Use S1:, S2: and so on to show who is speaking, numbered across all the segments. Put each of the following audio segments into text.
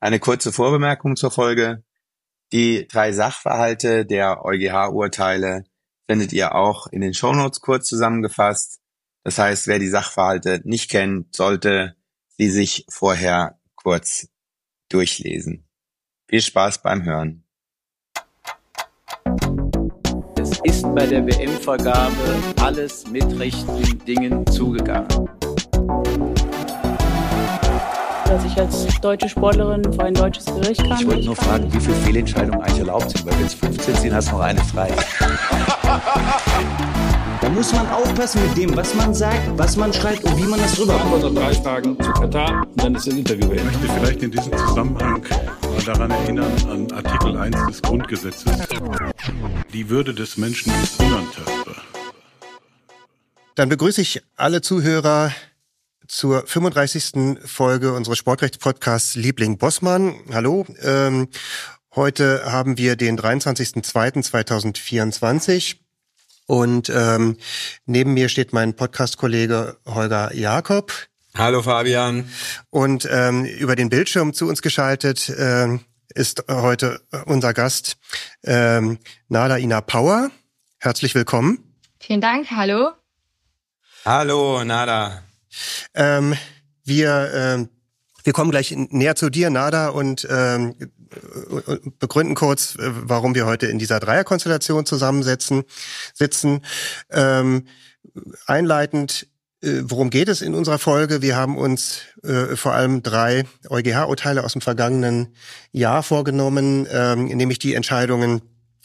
S1: Eine kurze Vorbemerkung zur Folge. Die drei Sachverhalte der EuGH-Urteile findet ihr auch in den Shownotes kurz zusammengefasst. Das heißt, wer die Sachverhalte nicht kennt, sollte sie sich vorher kurz durchlesen. Viel Spaß beim Hören.
S2: Es ist bei der WM-Vergabe alles mit rechten Dingen zugegangen.
S3: Dass ich als deutsche Sportlerin vor ein deutsches Gericht kam.
S4: Ich wollte nur fragen, wie viele Fehlentscheidungen eigentlich erlaubt sind, weil wenn es 15 sind, hast du noch eine frei.
S5: Da muss man aufpassen mit dem, was man sagt, was man schreibt und wie man das rüberbringt.
S6: Antwort drei Fragen zu Katar und dann ist das Interview beendet.
S7: Ich möchte vielleicht in diesem Zusammenhang mal daran erinnern, an Artikel 1 des Grundgesetzes. Die Würde des Menschen ist unantastbar.
S8: Dann begrüße ich alle Zuhörer zur 35. Folge unseres Sportrechtspodcasts Liebling Bossmann. Hallo. Ähm, heute haben wir den 23.02.2024 und ähm, neben mir steht mein Podcast-Kollege Holger Jakob.
S1: Hallo Fabian.
S8: Und ähm, über den Bildschirm zu uns geschaltet ähm, ist heute unser Gast ähm, Nada Ina Power. Herzlich willkommen.
S9: Vielen Dank. Hallo.
S1: Hallo Nada.
S8: Ähm, wir, ähm, wir kommen gleich näher zu dir, Nada, und ähm, begründen kurz, äh, warum wir heute in dieser Dreierkonstellation zusammensetzen, sitzen. Ähm, einleitend, äh, worum geht es in unserer Folge? Wir haben uns äh, vor allem drei EuGH-Urteile aus dem vergangenen Jahr vorgenommen, ähm, nämlich die Entscheidungen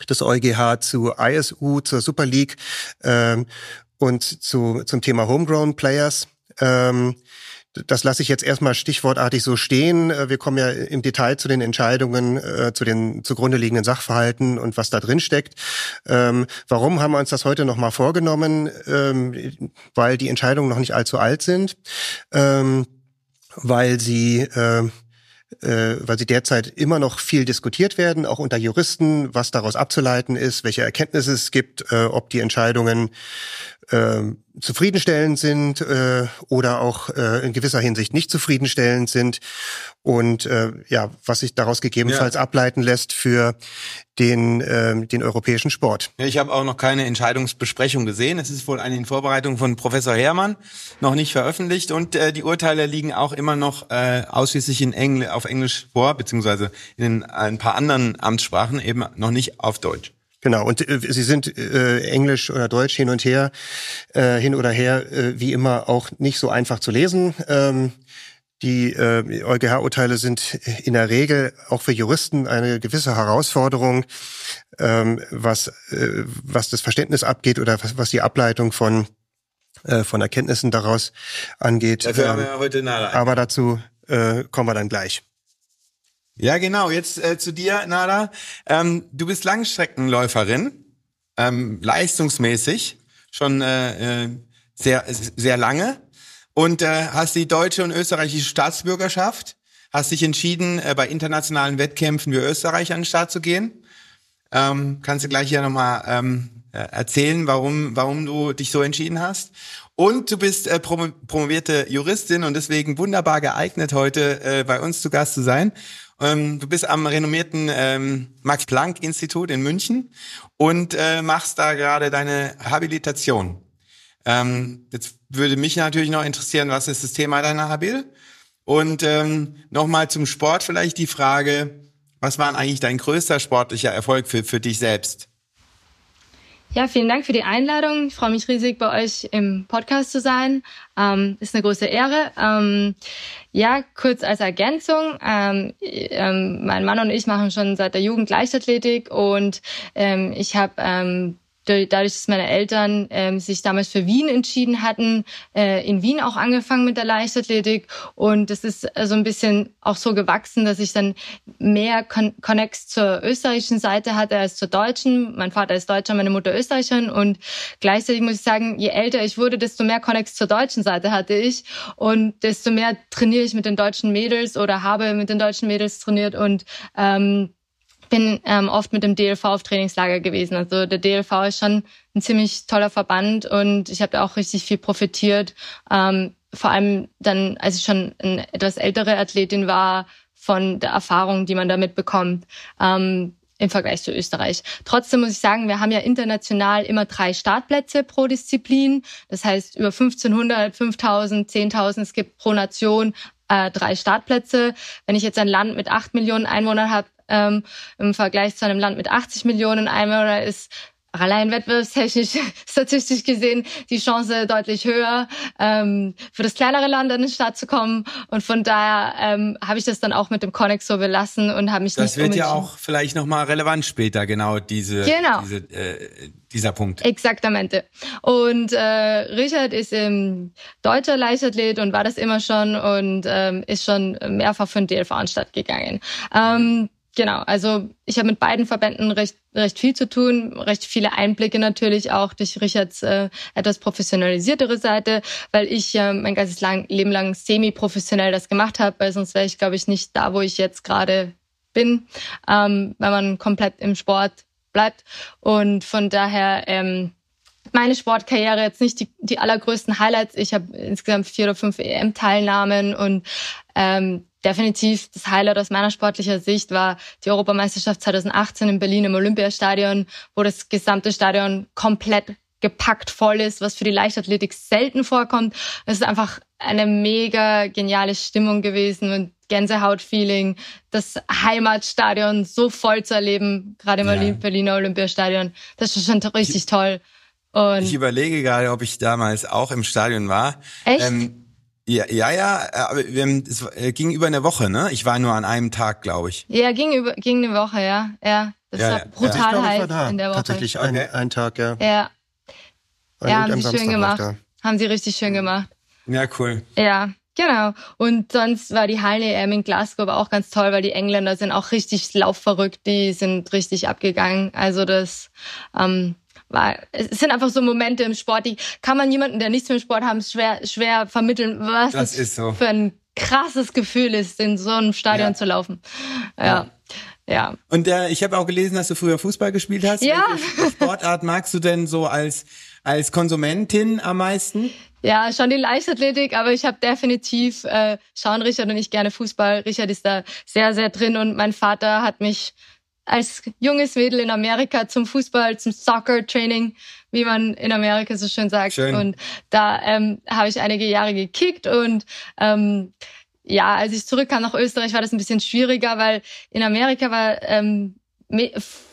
S8: des EuGH zu ISU, zur Super League ähm, und zu, zum Thema Homegrown Players. Ähm, das lasse ich jetzt erstmal stichwortartig so stehen. Äh, wir kommen ja im Detail zu den Entscheidungen, äh, zu den zugrunde liegenden Sachverhalten und was da drin steckt. Ähm, warum haben wir uns das heute nochmal vorgenommen? Ähm, weil die Entscheidungen noch nicht allzu alt sind, ähm, weil sie äh, äh, weil sie derzeit immer noch viel diskutiert werden, auch unter Juristen, was daraus abzuleiten ist, welche Erkenntnisse es gibt, äh, ob die Entscheidungen äh, zufriedenstellend sind äh, oder auch äh, in gewisser Hinsicht nicht zufriedenstellend sind und äh, ja, was sich daraus gegebenenfalls ja. ableiten lässt für den äh, den europäischen Sport.
S1: Ja, ich habe auch noch keine Entscheidungsbesprechung gesehen. Es ist wohl eine in Vorbereitung von Professor Herrmann, noch nicht veröffentlicht und äh, die Urteile liegen auch immer noch äh, ausschließlich in Engl auf Englisch vor, beziehungsweise in ein paar anderen Amtssprachen eben noch nicht auf Deutsch.
S8: Genau, und äh, sie sind äh, Englisch oder Deutsch hin und her, äh, hin oder her, äh, wie immer auch nicht so einfach zu lesen. Ähm, die äh, EuGH-Urteile sind in der Regel auch für Juristen eine gewisse Herausforderung, ähm, was, äh, was das Verständnis abgeht oder was, was die Ableitung von, äh, von Erkenntnissen daraus angeht.
S1: Dafür ähm, haben wir ja heute nahe.
S8: Aber dazu äh, kommen wir dann gleich.
S1: Ja, genau. Jetzt äh, zu dir, Nada. Ähm, du bist Langstreckenläuferin, ähm, leistungsmäßig, schon äh, äh, sehr, sehr lange und äh, hast die deutsche und österreichische Staatsbürgerschaft, hast dich entschieden, äh, bei internationalen Wettkämpfen wie Österreich an den Start zu gehen. Ähm, kannst du gleich hier nochmal ähm, äh, erzählen, warum, warum du dich so entschieden hast. Und du bist äh, promovierte Juristin und deswegen wunderbar geeignet, heute äh, bei uns zu Gast zu sein. Ähm, du bist am renommierten ähm, Max-Planck-Institut in München und äh, machst da gerade deine Habilitation. Ähm, jetzt würde mich natürlich noch interessieren, was ist das Thema deiner Habil? Und ähm, nochmal zum Sport vielleicht die Frage, was war eigentlich dein größter sportlicher Erfolg für, für dich selbst?
S9: Ja, vielen Dank für die Einladung. Ich freue mich riesig, bei euch im Podcast zu sein. Ähm, ist eine große Ehre. Ähm, ja, kurz als Ergänzung. Ähm, ähm, mein Mann und ich machen schon seit der Jugend Leichtathletik und ähm, ich habe ähm, dadurch, dass meine Eltern ähm, sich damals für Wien entschieden hatten, äh, in Wien auch angefangen mit der Leichtathletik. Und es ist äh, so ein bisschen auch so gewachsen, dass ich dann mehr Con Connex zur österreichischen Seite hatte als zur deutschen. Mein Vater ist Deutscher, meine Mutter Österreicherin. Und gleichzeitig muss ich sagen, je älter ich wurde, desto mehr Connex zur deutschen Seite hatte ich. Und desto mehr trainiere ich mit den deutschen Mädels oder habe mit den deutschen Mädels trainiert. Und ähm, bin ähm, oft mit dem DLV auf Trainingslager gewesen. Also der DLV ist schon ein ziemlich toller Verband und ich habe da auch richtig viel profitiert. Ähm, vor allem dann, als ich schon eine etwas ältere Athletin war, von der Erfahrung, die man damit bekommt. Ähm, im Vergleich zu Österreich. Trotzdem muss ich sagen, wir haben ja international immer drei Startplätze pro Disziplin. Das heißt, über 1500, 5000, 10.000, es gibt pro Nation äh, drei Startplätze. Wenn ich jetzt ein Land mit acht Millionen Einwohnern habe, ähm, im Vergleich zu einem Land mit 80 Millionen Einwohnern ist allein wettbewerbstechnisch, statistisch gesehen, die Chance deutlich höher, ähm, für das kleinere Land an den Start zu kommen. Und von daher ähm, habe ich das dann auch mit dem Connex so belassen und habe mich
S1: Das
S9: nicht
S1: wird ja auch vielleicht nochmal relevant später, genau diese,
S9: Genau.
S1: diese äh, dieser Punkt.
S9: Exaktamente. Und äh, Richard ist ähm, deutscher Leichtathlet und war das immer schon und ähm, ist schon mehrfach für den DLV an den Start gegangen. Ähm, genau, also ich habe mit beiden Verbänden recht, recht viel zu tun, recht viele Einblicke natürlich auch durch Richards äh, etwas professionalisiertere Seite, weil ich äh, mein ganzes lang, Leben lang semi-professionell das gemacht habe, weil sonst wäre ich, glaube ich, nicht da, wo ich jetzt gerade bin, ähm, wenn man komplett im Sport bleibt. Und von daher ähm, meine Sportkarriere jetzt nicht die, die allergrößten Highlights. Ich habe insgesamt vier oder fünf EM-Teilnahmen und ähm, definitiv das Highlight aus meiner sportlicher Sicht war die Europameisterschaft 2018 in Berlin im Olympiastadion, wo das gesamte Stadion komplett gepackt voll ist, was für die Leichtathletik selten vorkommt. Es ist einfach eine mega geniale Stimmung gewesen und Gänsehaut-Feeling, das Heimatstadion so voll zu erleben, gerade im
S1: Ja.
S9: Berliner Olympiastadion. Das ist schon richtig toll. Und
S1: Ich überlege gerade, ob ich damals auch im Stadion war.
S9: Echt?
S1: Ähm, ja, ja, ja, aber wir haben- es äh, ging über eine Woche, ne? Ich war nur an einem Tag, glaube ich.
S9: ja, ging über ging eine Woche, ja. Ja, das
S1: Ja,
S9: war
S1: ja.
S9: brutal heiß
S8: da.
S9: in der Woche.
S8: Tatsächlich ein,
S1: Okay.
S8: ein Tag, ja.
S9: Ja,
S8: An
S9: ja, haben sie schön gemacht. Haben sie richtig schön gemacht.
S1: Ja, cool.
S9: Ja, genau. Und sonst war die Hallen-EM in Glasgow aber auch ganz toll, weil die Engländer sind auch richtig laufverrückt, die sind richtig abgegangen. Also das ähm, war, es sind einfach so Momente im Sport, die kann man jemanden, der nichts mit dem Sport haben, schwer, schwer vermitteln, was
S1: Das ist so.
S9: für ein krasses Gefühl ist, in so einem Stadion
S1: Ja.
S9: zu laufen. Ja. Ja.
S1: Und äh, ich habe auch gelesen, dass du früher Fußball gespielt hast.
S9: Ja.
S1: Welche Sportart magst du denn so als als Konsumentin am meisten?
S9: Ja, schon die Leichtathletik, aber ich habe definitiv, äh, schauen Richard und ich gerne Fußball. Richard ist da sehr, sehr drin und mein Vater hat mich als junges Mädel in Amerika zum Fußball, zum Soccer-Training, wie man in Amerika so schön sagt.
S1: Schön.
S9: Und da ähm, habe ich einige Jahre gekickt und ähm, ja, als ich zurückkam nach Österreich, war das ein bisschen schwieriger, weil in Amerika war ähm,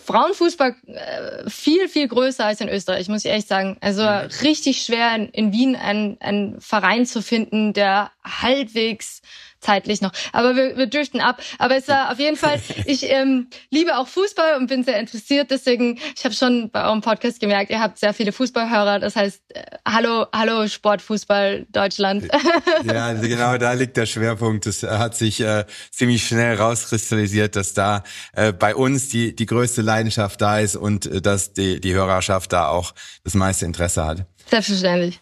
S9: Frauenfußball äh, viel, viel größer als in Österreich, muss ich echt sagen. Also richtig schwer in, in Wien einen, einen Verein zu finden, der halbwegs zeitlich noch. Aber wir, wir driften ab. Aber es war auf jeden Fall, ich ähm, liebe auch Fußball und bin sehr interessiert. Deswegen, ich habe schon bei eurem Podcast gemerkt, ihr habt sehr viele Fußballhörer. Das heißt, äh, hallo, hallo Sportfußball Deutschland.
S1: Ja, also genau da liegt der Schwerpunkt. Es hat sich äh, ziemlich schnell rauskristallisiert, dass da äh, bei uns die die größte Leidenschaft da ist und äh, dass die die Hörerschaft da auch das meiste Interesse hat.
S9: Selbstverständlich.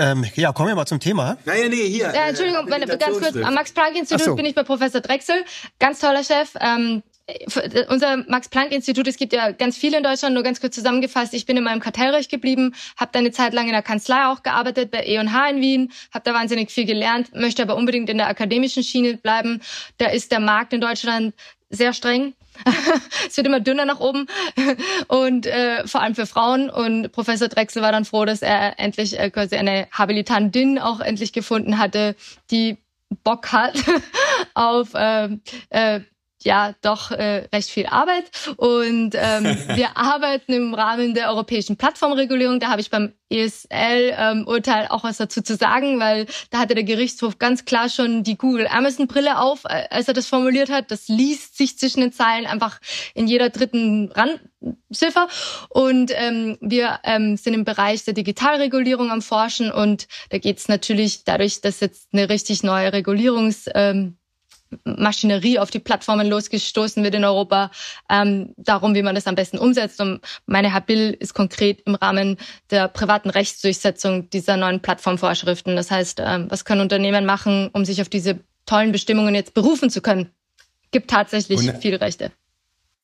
S8: Ähm, ja, kommen wir mal zum Thema.
S1: Naja, nee, hier.
S9: Ja, Entschuldigung, meine, ganz kurz, am Max-Planck-Institut
S8: so.
S9: bin ich bei Professor Drechsel. Ganz toller Chef. Ähm, f- unser Max-Planck-Institut, es gibt ja ganz viele in Deutschland, nur ganz kurz zusammengefasst. Ich bin in meinem Kartellrecht geblieben, habe da eine Zeit lang in der Kanzlei auch gearbeitet, bei E&H in Wien, habe da wahnsinnig viel gelernt, möchte aber unbedingt in der akademischen Schiene bleiben. Da ist der Markt in Deutschland sehr streng. es wird immer dünner nach oben und äh, vor allem für Frauen. Und Professor Drechsel war dann froh, dass er endlich äh, quasi eine Habilitantin auch endlich gefunden hatte, die Bock hat auf ähm, äh, ja doch äh, recht viel Arbeit. Und ähm, wir arbeiten im Rahmen der europäischen Plattformregulierung. Da habe ich beim ESL-Urteil auch was dazu zu sagen, weil da hatte der Gerichtshof ganz klar schon die Google-Amazon-Brille auf, äh, als er das formuliert hat. Das liest sich zwischen den Zeilen einfach in jeder dritten Randziffer. Und ähm, wir ähm, sind im Bereich der Digitalregulierung am Forschen und da geht es natürlich dadurch, dass jetzt eine richtig neue Regulierungs... Ähm, Maschinerie auf die Plattformen losgestoßen wird in Europa, ähm, darum, wie man das am besten umsetzt. Und meine Habil ist konkret im Rahmen der privaten Rechtsdurchsetzung dieser neuen Plattformvorschriften. Das heißt, ähm, was können Unternehmen machen, um sich auf diese tollen Bestimmungen jetzt berufen zu können? Gibt tatsächlich
S1: Und-
S9: viele Rechte.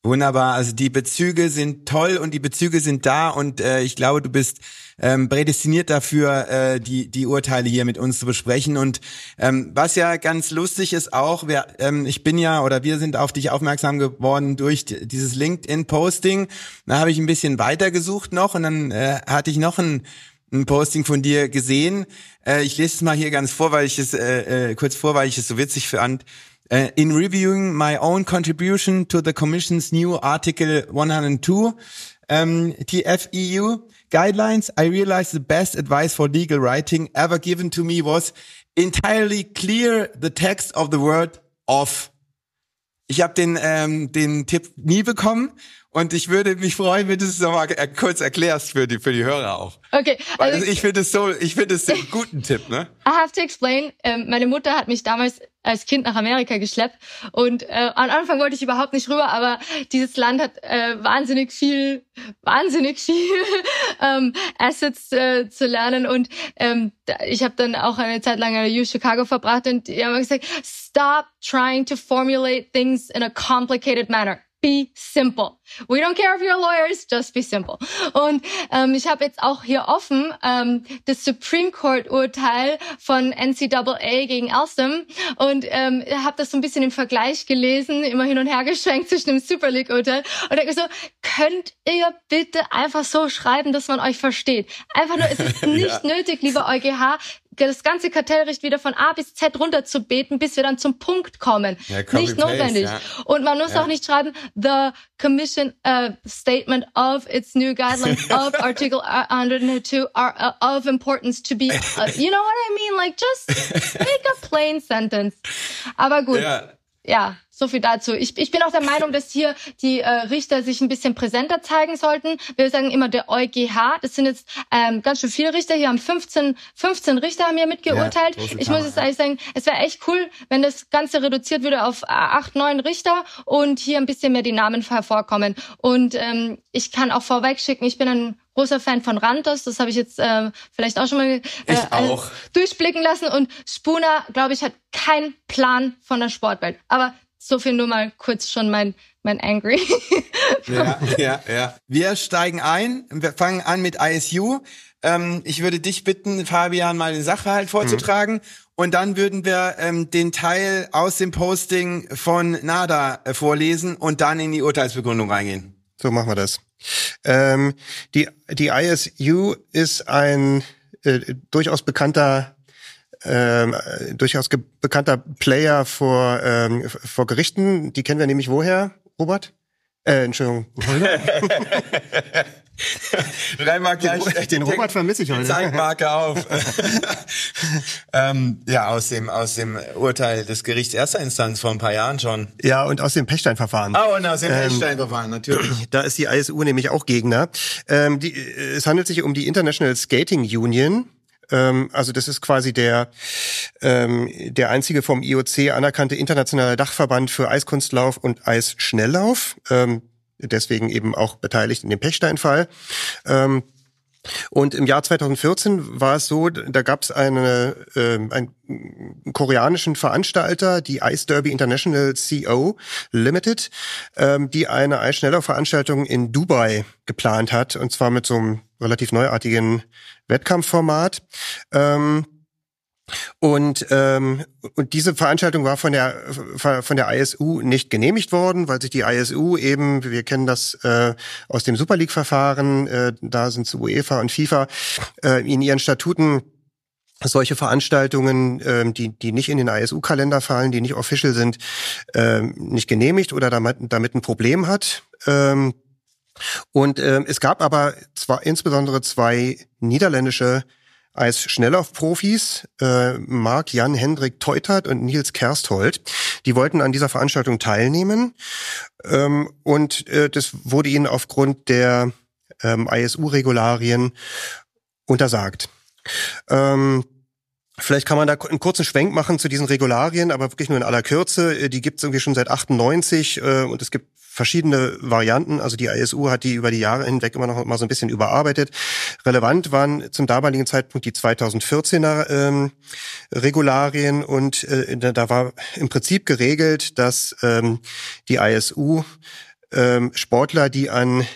S1: Wunderbar, also die Bezüge sind toll und die Bezüge sind da und äh, ich glaube, du bist ähm, prädestiniert dafür, äh, die, die Urteile hier mit uns zu besprechen. Und ähm, was ja ganz lustig ist auch, wir, ähm, ich bin ja oder wir sind auf dich aufmerksam geworden durch dieses LinkedIn-Posting. Da habe ich ein bisschen weitergesucht noch und dann äh, hatte ich noch ein, ein Posting von dir gesehen. Äh, ich lese es mal hier ganz vor, weil ich es äh, äh, kurz vor, weil ich es so witzig fand. Uh, in reviewing my own contribution to the Commission's new Article 102 um, TFEU, guidelines, I realized the best advice for legal writing ever given to me was entirely clear the text of the word of. Ich habe den, ähm, den Tipp nie bekommen und ich würde mich freuen, wenn du es nochmal kurz erklärst für die, für die Hörer auch.
S9: Okay.
S1: Also, ich finde es so, ich finde es einen guten Tipp, ne?
S9: I have to explain. Ähm, meine Mutter hat mich damals als Kind nach Amerika geschleppt und äh, am Anfang wollte ich überhaupt nicht rüber, aber dieses Land hat äh, wahnsinnig viel, wahnsinnig viel ähm, Assets äh, zu lernen und ähm, ich habe dann auch eine Zeit lang in U Chicago verbracht und die haben gesagt, stop trying to formulate things in a complicated manner be simple. We don't care if you're lawyers, just be simple. Und ähm, ich habe jetzt auch hier offen ähm, das Supreme Court Urteil von NCAA gegen Alstom und ähm, habe das so ein bisschen im Vergleich gelesen, immer hin und her geschwenkt zwischen dem Super League Urteil und denke so, könnt ihr bitte einfach so schreiben, dass man euch versteht. Einfach nur, es ist nicht ja. nötig, lieber EuGH, das ganze Kartellrecht wieder von A bis Z runter zu beten, bis wir dann zum Punkt kommen. Ja, nicht notwendig. Ja. Und man muss ja. auch nicht schreiben, the commission uh, statement of its new guidelines of article 102 are uh, of importance to be, uh, you know what I mean? Like just make a plain sentence. Aber gut. Ja, so viel dazu. Ich, ich bin auch der Meinung, dass hier die äh, Richter sich ein bisschen präsenter zeigen sollten. Wir sagen immer der EuGH. Das sind jetzt ähm, ganz schön viele Richter. Hier haben 15, 15 Richter haben hier mitgeurteilt. Ja, ich muss jetzt eigentlich sagen, es wäre echt cool, wenn das Ganze reduziert würde auf äh, acht, neun Richter und hier ein bisschen mehr die Namen hervorkommen. Und ähm, ich kann auch vorweg schicken, ich bin ein großer Fan von Rantos, das habe ich jetzt äh, vielleicht auch schon mal äh,
S1: auch.
S9: durchblicken lassen. Und Spooner, glaube ich, hat keinen Plan von der Sportwelt. Aber so viel nur mal kurz schon mein mein Angry.
S1: ja, ja, ja. Wir steigen ein. Wir fangen an mit ISU. Ähm, ich würde dich bitten, Fabian, mal den Sachverhalt vorzutragen. Mhm. Und dann würden wir ähm, den Teil aus dem Posting von NADA äh, vorlesen und dann in die Urteilsbegründung reingehen.
S8: So machen wir das. Ähm, die, die ISU ist ein äh, durchaus bekannter ähm, durchaus bekannter Player vor, ähm, vor Gerichten. Die kennen wir nämlich woher, Robert? Äh, Entschuldigung.
S1: Rein mal gleich.
S8: Den, den Robert vermisse ich heute.
S1: Zeitmarke auf. ähm, ja, aus dem, aus dem Urteil des Gerichts erster Instanz vor ein paar Jahren schon.
S8: Ja, und aus dem Pechstein-Verfahren.
S1: Oh, und aus dem ähm, Pechstein-Verfahren, natürlich.
S8: Da ist die ISU nämlich auch Gegner. Ähm, die, es handelt sich um die International Skating Union. Ähm, also das ist quasi der, ähm, der einzige vom IOC anerkannte internationale Dachverband für Eiskunstlauf und Eisschnelllauf. Ähm, deswegen eben auch beteiligt in dem Pechstein-Fall. Ähm, und im Jahr 2014 war es so, da gab es eine, äh, einen koreanischen Veranstalter, die Ice Derby International CO Limited, ähm, die eine Eisschnelllauf-Veranstaltung in Dubai geplant hat, und zwar mit so einem relativ neuartigen Wettkampfformat. Ähm, und, ähm, und diese Veranstaltung war von der von der ISU nicht genehmigt worden, weil sich die ISU eben, wir kennen das äh, aus dem Super League-Verfahren, äh, da sind zu UEFA und FIFA äh, in ihren Statuten solche Veranstaltungen, ähm, die, die nicht in den ISU-Kalender fallen, die nicht official sind, ähm, nicht genehmigt oder damit, damit ein Problem hat. Ähm, und ähm, es gab aber zwar insbesondere zwei niederländische als Schnelllaufprofis, äh, Marc Jan Hendrik Teutert und Nils Kersthold. Die wollten an dieser Veranstaltung teilnehmen ähm, und äh, das wurde ihnen aufgrund der ähm, ISU-Regularien untersagt. Ähm, Vielleicht kann man da einen kurzen Schwenk machen zu diesen Regularien, aber wirklich nur in aller Kürze. Äh, die gibt es irgendwie schon seit 98 äh, und es gibt verschiedene Varianten. Also die ISU hat die über die Jahre hinweg immer noch mal so ein bisschen überarbeitet. Relevant waren zum damaligen Zeitpunkt die 2014er ähm, Regularien und äh, da war im Prinzip geregelt, dass ähm, die ISU ähm, Sportler, die an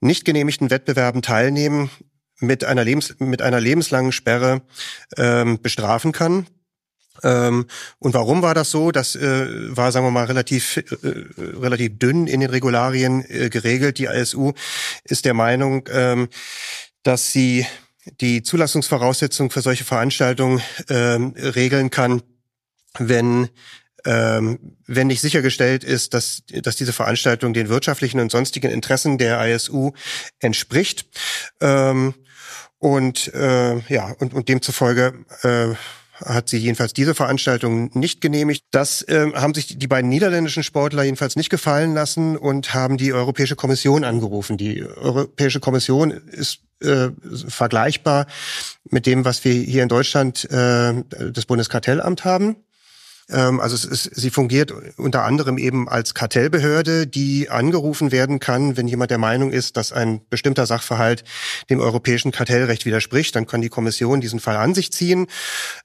S8: nicht genehmigten Wettbewerben teilnehmen, mit einer, Lebens mit einer lebenslangen Sperre ähm, bestrafen kann. Ähm, und warum war das so? Das äh, war, sagen wir mal, relativ, äh, relativ dünn in den Regularien äh, geregelt. Die ISU ist der Meinung, ähm, dass sie die Zulassungsvoraussetzungen für solche Veranstaltungen ähm, regeln kann, wenn ähm, wenn nicht sichergestellt ist, dass, dass diese Veranstaltung den wirtschaftlichen und sonstigen Interessen der ISU entspricht. Ähm, und äh, ja, und, und demzufolge äh, hat sie jedenfalls diese Veranstaltung nicht genehmigt. Das äh, haben sich die beiden niederländischen Sportler jedenfalls nicht gefallen lassen und haben die Europäische Kommission angerufen. Die Europäische Kommission ist äh, vergleichbar mit dem, was wir hier in Deutschland äh, das Bundeskartellamt haben. Ähm, also es ist, sie fungiert unter anderem eben als Kartellbehörde, die angerufen werden kann, wenn jemand der Meinung ist, dass ein bestimmter Sachverhalt dem europäischen Kartellrecht widerspricht. Dann kann die Kommission diesen Fall an sich ziehen,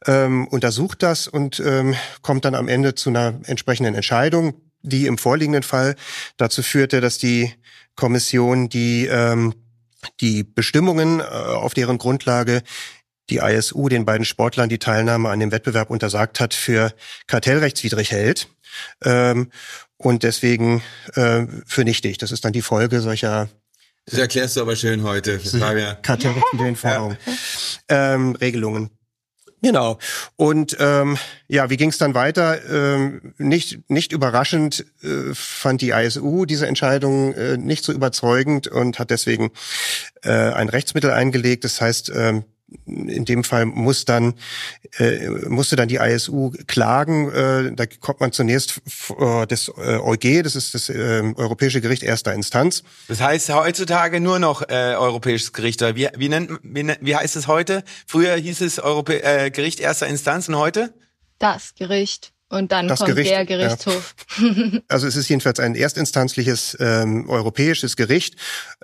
S8: ähm, untersucht das und ähm, kommt dann am Ende zu einer entsprechenden Entscheidung, die im vorliegenden Fall dazu führte, dass die Kommission die ähm, die Bestimmungen, äh, auf deren Grundlage die ISU den beiden Sportlern die Teilnahme an dem Wettbewerb untersagt hat, für kartellrechtswidrig hält ähm, und deswegen äh, für nichtig. Das ist dann die Folge solcher
S1: das erklärst du aber schön heute.
S8: Kartellrechtswidrigen Forderungen, ja. ähm, Regelungen. Genau. Und ähm, ja, wie ging es dann weiter? Ähm, nicht, nicht überraschend äh, fand die ISU diese Entscheidung äh, nicht so überzeugend und hat deswegen äh, ein Rechtsmittel eingelegt. Das heißt, ähm, in dem Fall muss dann äh, musste dann die ISU klagen. Äh, da kommt man zunächst äh, das äh, EuG, das ist das äh, Europäische Gericht erster Instanz.
S1: Das heißt heutzutage nur noch äh, Europäisches Gericht. Wie, wie, nennt, wie, wie heißt es heute? Früher hieß es Europä äh, Gericht erster Instanz und heute?
S9: Das Gericht. Und dann
S8: das
S9: kommt
S8: Gericht,
S9: der Gerichtshof.
S8: Ja. Also es ist jedenfalls ein erstinstanzliches ähm, europäisches Gericht.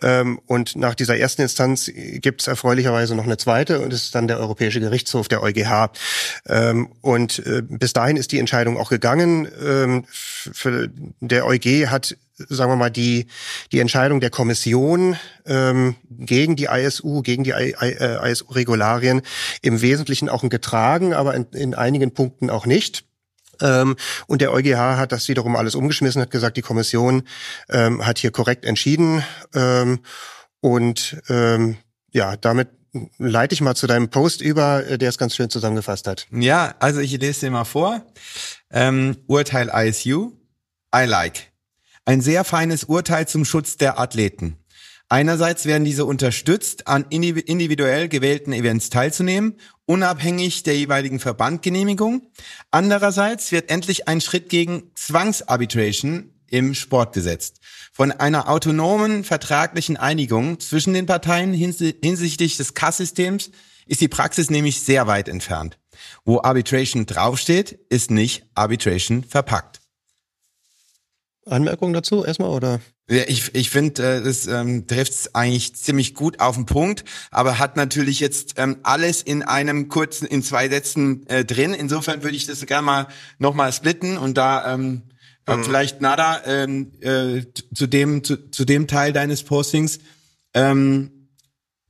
S8: Ähm, und nach dieser ersten Instanz gibt es erfreulicherweise noch eine zweite und es ist dann der Europäische Gerichtshof, der EuGH. Ähm, und äh, bis dahin ist die Entscheidung auch gegangen. Ähm, für, der EuG hat sagen wir mal, die, die Entscheidung der Kommission ähm, gegen die ISU, gegen die ISU-Regularien im Wesentlichen auch getragen, aber in, in einigen Punkten auch nicht. Ähm, und der EuGH hat das wiederum alles umgeschmissen, hat gesagt, die Kommission ähm, hat hier korrekt entschieden. Ähm, und ja, damit leite ich mal zu deinem Post über, äh, der es ganz schön zusammengefasst hat.
S1: Ja, also ich lese dir mal vor. Urteil ISU. I like. Ein sehr feines Urteil zum Schutz der Athleten. Einerseits werden diese unterstützt, an individuell gewählten Events teilzunehmen, unabhängig der jeweiligen Verbandgenehmigung. Andererseits wird endlich ein Schritt gegen Zwangsarbitration im Sport gesetzt. Von einer autonomen vertraglichen Einigung zwischen den Parteien hinsichtlich des Kasssystems ist die Praxis nämlich sehr weit entfernt. Wo Arbitration draufsteht, ist nicht Arbitration verpackt.
S8: Anmerkungen dazu erstmal oder?
S1: Ja, ich ich finde, äh, das ähm, trifft es eigentlich ziemlich gut auf den Punkt, aber hat natürlich jetzt ähm, alles in einem kurzen, in zwei Sätzen äh, drin. Insofern würde ich das gerne mal nochmal splitten und da ähm, mhm. vielleicht Nada ähm, äh, zu dem zu, zu dem Teil deines Postings, ähm,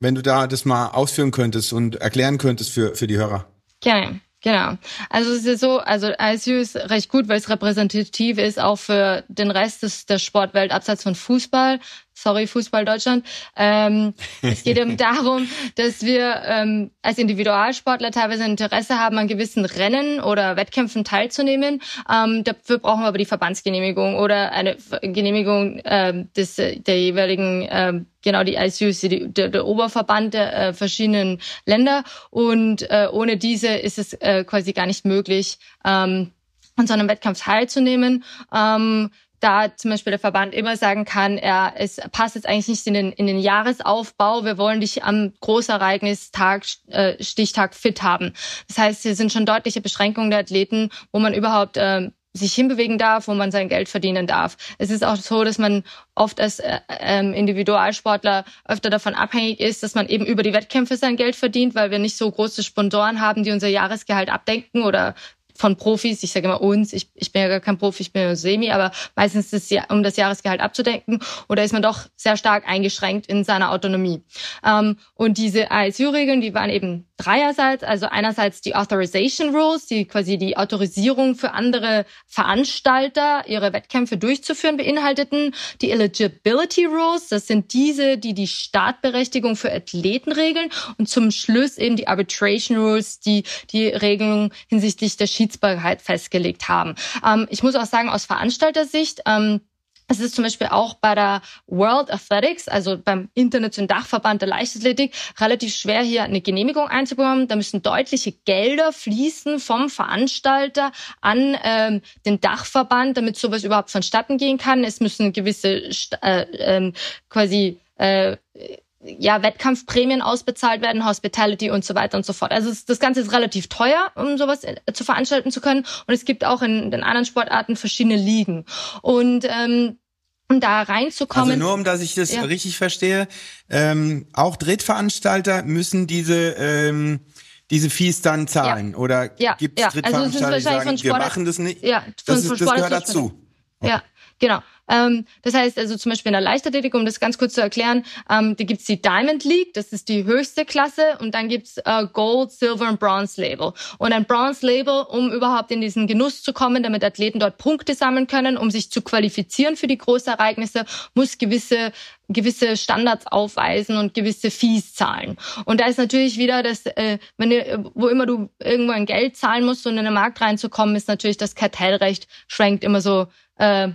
S1: wenn du da das mal ausführen könntest und erklären könntest für für die Hörer.
S9: Gerne. Genau. Also es ist so, also ISU ist recht gut, weil es repräsentativ ist auch für den Rest des, der Sportwelt abseits von Fußball sorry Fußball Deutschland. Ähm, es geht eben darum, dass wir ähm, als Individualsportler teilweise Interesse haben, an gewissen Rennen oder Wettkämpfen teilzunehmen. Ähm, dafür brauchen wir aber die Verbandsgenehmigung oder eine Genehmigung ähm, des der jeweiligen ähm, genau die die, der, der Oberverband der äh, verschiedenen Länder. Und äh, ohne diese ist es äh, quasi gar nicht möglich, ähm, an so einem Wettkampf teilzunehmen. Ähm, da zum Beispiel der Verband immer sagen kann, er, es passt jetzt eigentlich nicht in den, in den Jahresaufbau, wir wollen dich am Großereignistag, äh, Stichtag fit haben. Das heißt, hier sind schon deutliche Beschränkungen der Athleten, wo man überhaupt äh, sich hinbewegen darf, wo man sein Geld verdienen darf. Es ist auch so, dass man oft als äh, ähm, Individualsportler öfter davon abhängig ist, dass man eben über die Wettkämpfe sein Geld verdient, weil wir nicht so große Sponsoren haben, die unser Jahresgehalt abdenken oder von Profis, ich sage immer uns, ich, ich bin ja gar kein Profi, ich bin ja Semi, aber meistens ist es um das Jahresgehalt abzudenken oder ist man doch sehr stark eingeschränkt in seiner Autonomie. Ähm, und diese ISU-Regeln, die waren eben dreierseits, also einerseits die Authorization Rules, die quasi die Autorisierung für andere Veranstalter, ihre Wettkämpfe durchzuführen, beinhalteten, die Eligibility Rules, das sind diese, die die Startberechtigung für Athleten regeln und zum Schluss eben die Arbitration Rules, die die Regelung hinsichtlich der Schiedsbarkeit festgelegt haben. Ähm, ich muss auch sagen, aus Veranstaltersicht, ähm, es ist zum Beispiel auch bei der World Athletics, also beim internationalen Dachverband der Leichtathletik, relativ schwer, hier eine Genehmigung einzubekommen. Da müssen deutliche Gelder fließen vom Veranstalter an ähm, den Dachverband, damit sowas überhaupt vonstatten gehen kann. Es müssen gewisse äh, äh, quasi äh, ja, Wettkampfprämien ausbezahlt werden, Hospitality und so weiter und so fort. Also das Ganze ist relativ teuer, um sowas äh, zu veranstalten zu können. Und es gibt auch in den anderen Sportarten verschiedene Ligen. Und ähm, um da reinzukommen.
S1: Also nur um, dass ich das ja. richtig verstehe, ähm, auch Drittveranstalter müssen diese ähm, diese Fees dann zahlen ja. oder
S9: ja.
S1: gibt es
S9: ja.
S1: Drittveranstalter,
S9: also
S1: die sagen, wir machen das nicht?
S9: Ja,
S1: das, ist, das gehört dazu.
S9: Ja, genau. Ähm, das heißt also zum Beispiel in der Leichtathletik, um das ganz kurz zu erklären, ähm, da gibt's die Diamond League, das ist die höchste Klasse und dann gibt's äh, Gold, Silver und Bronze Label. Und ein Bronze Label, um überhaupt in diesen Genuss zu kommen, damit Athleten dort Punkte sammeln können, um sich zu qualifizieren für die Großereignisse, muss gewisse gewisse Standards aufweisen und gewisse Fees zahlen. Und da ist natürlich wieder das, äh, wenn du, wo immer du irgendwo ein Geld zahlen musst, um in den Markt reinzukommen, ist natürlich das Kartellrecht schwenkt immer so äh,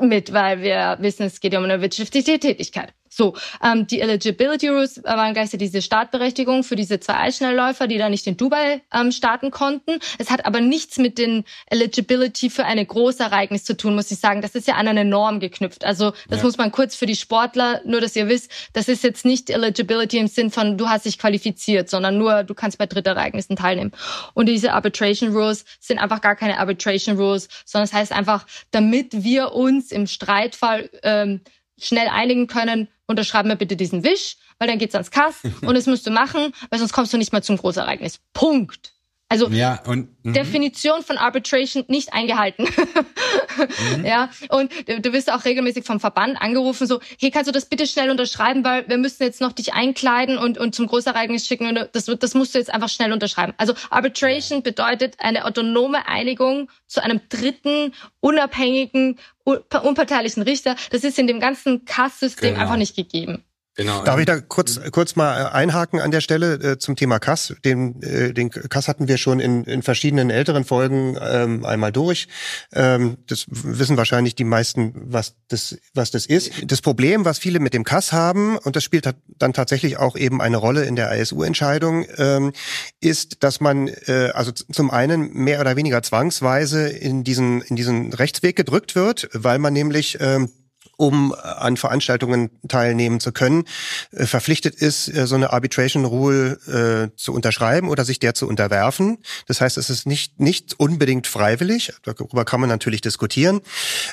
S9: mit, weil wir wissen, es geht um eine wirtschaftliche Tätigkeit. So, ähm, die Eligibility Rules waren gleichzeitig diese Startberechtigung für diese zwei Eisschnellläufer, die da nicht in Dubai ähm, starten konnten. Es hat aber nichts mit den Eligibility für eine Großereignis zu tun, muss ich sagen. Das ist ja an eine Norm geknüpft. Also das ja. muss man kurz für die Sportler, nur dass ihr wisst, das ist jetzt nicht Eligibility im Sinn von, du hast dich qualifiziert, sondern nur, du kannst bei Drittereignissen teilnehmen. Und diese Arbitration Rules sind einfach gar keine Arbitration Rules, sondern es das heißt einfach, damit wir uns im Streitfall ähm, schnell einigen können, unterschreib mir bitte diesen Wisch, weil dann geht's ans Kass und das musst du machen, weil sonst kommst du nicht mehr zum Großereignis. Punkt. Also
S1: ja, und,
S9: mhm. Definition von Arbitration nicht eingehalten. mhm. Ja, und du, du wirst auch regelmäßig vom Verband angerufen, so, hey, kannst du das bitte schnell unterschreiben, weil wir müssen jetzt noch dich einkleiden und, und zum Großereignis schicken und das, das musst du jetzt einfach schnell unterschreiben. Also Arbitration bedeutet eine autonome Einigung zu einem dritten, unabhängigen, unparteilichen Richter. Das ist in dem ganzen Kass-System genau. einfach nicht gegeben.
S8: Genau. Darf ich da kurz kurz mal äh, einhaken an der Stelle äh, zum Thema Kass? Den äh, den Kass hatten wir schon in, in verschiedenen älteren Folgen ähm, einmal durch. Ähm, das wissen wahrscheinlich die meisten, was das was das ist. Das Problem, was viele mit dem Kass haben, und das spielt dann tatsächlich auch eben eine Rolle in der ISU-Entscheidung, ähm, ist, dass man äh, also zum einen mehr oder weniger zwangsweise in diesen in diesen Rechtsweg gedrückt wird, weil man nämlich ähm, um an Veranstaltungen teilnehmen zu können, äh, verpflichtet ist, äh, so eine Arbitration Rule äh, zu unterschreiben oder sich der zu unterwerfen. Das heißt, es ist nicht, nicht unbedingt freiwillig. Darüber kann man natürlich diskutieren.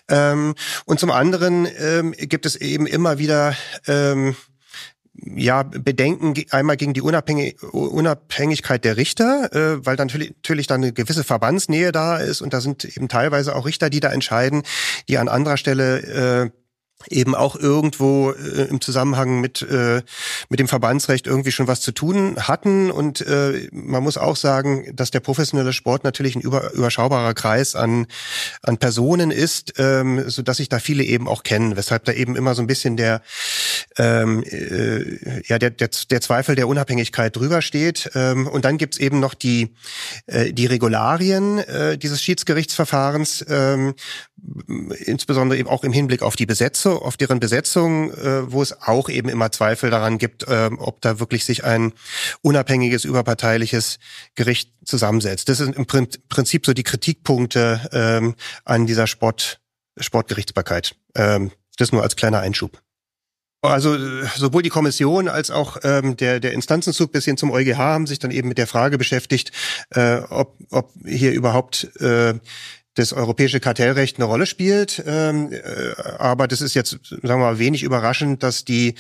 S8: Ähm, und zum anderen ähm, gibt es eben immer wieder ähm, ja, Bedenken einmal gegen die Unabhängig Unabhängigkeit der Richter, äh, weil dann natürlich, natürlich dann eine gewisse Verbandsnähe da ist und da sind eben teilweise auch Richter, die da entscheiden, die an anderer Stelle äh, eben auch irgendwo äh, im Zusammenhang mit äh, mit dem Verbandsrecht irgendwie schon was zu tun hatten. Und äh, man muss auch sagen, dass der professionelle Sport natürlich ein über, überschaubarer Kreis an an Personen ist, ähm, so dass sich da viele eben auch kennen, weshalb da eben immer so ein bisschen der ähm, äh, ja der, der der Zweifel der Unabhängigkeit drüber steht. Ähm, und dann gibt's eben noch die äh, die Regularien äh, dieses Schiedsgerichtsverfahrens, ähm, insbesondere eben auch im Hinblick auf die Besetzung auf deren Besetzung, äh, wo es auch eben immer Zweifel daran gibt, äh, ob da wirklich sich ein unabhängiges, überparteiliches Gericht zusammensetzt. Das sind im Prinzip so die Kritikpunkte ähm, an dieser Sport, Sportgerichtsbarkeit. Ähm, das nur als kleiner Einschub. Also sowohl die Kommission als auch ähm, der, der Instanzenzug bis hin zum EuGH haben sich dann eben mit der Frage beschäftigt, äh, ob, ob hier überhaupt äh, das europäische Kartellrecht eine Rolle spielt. Ähm, äh, aber das ist jetzt, sagen wir mal, wenig überraschend, dass die,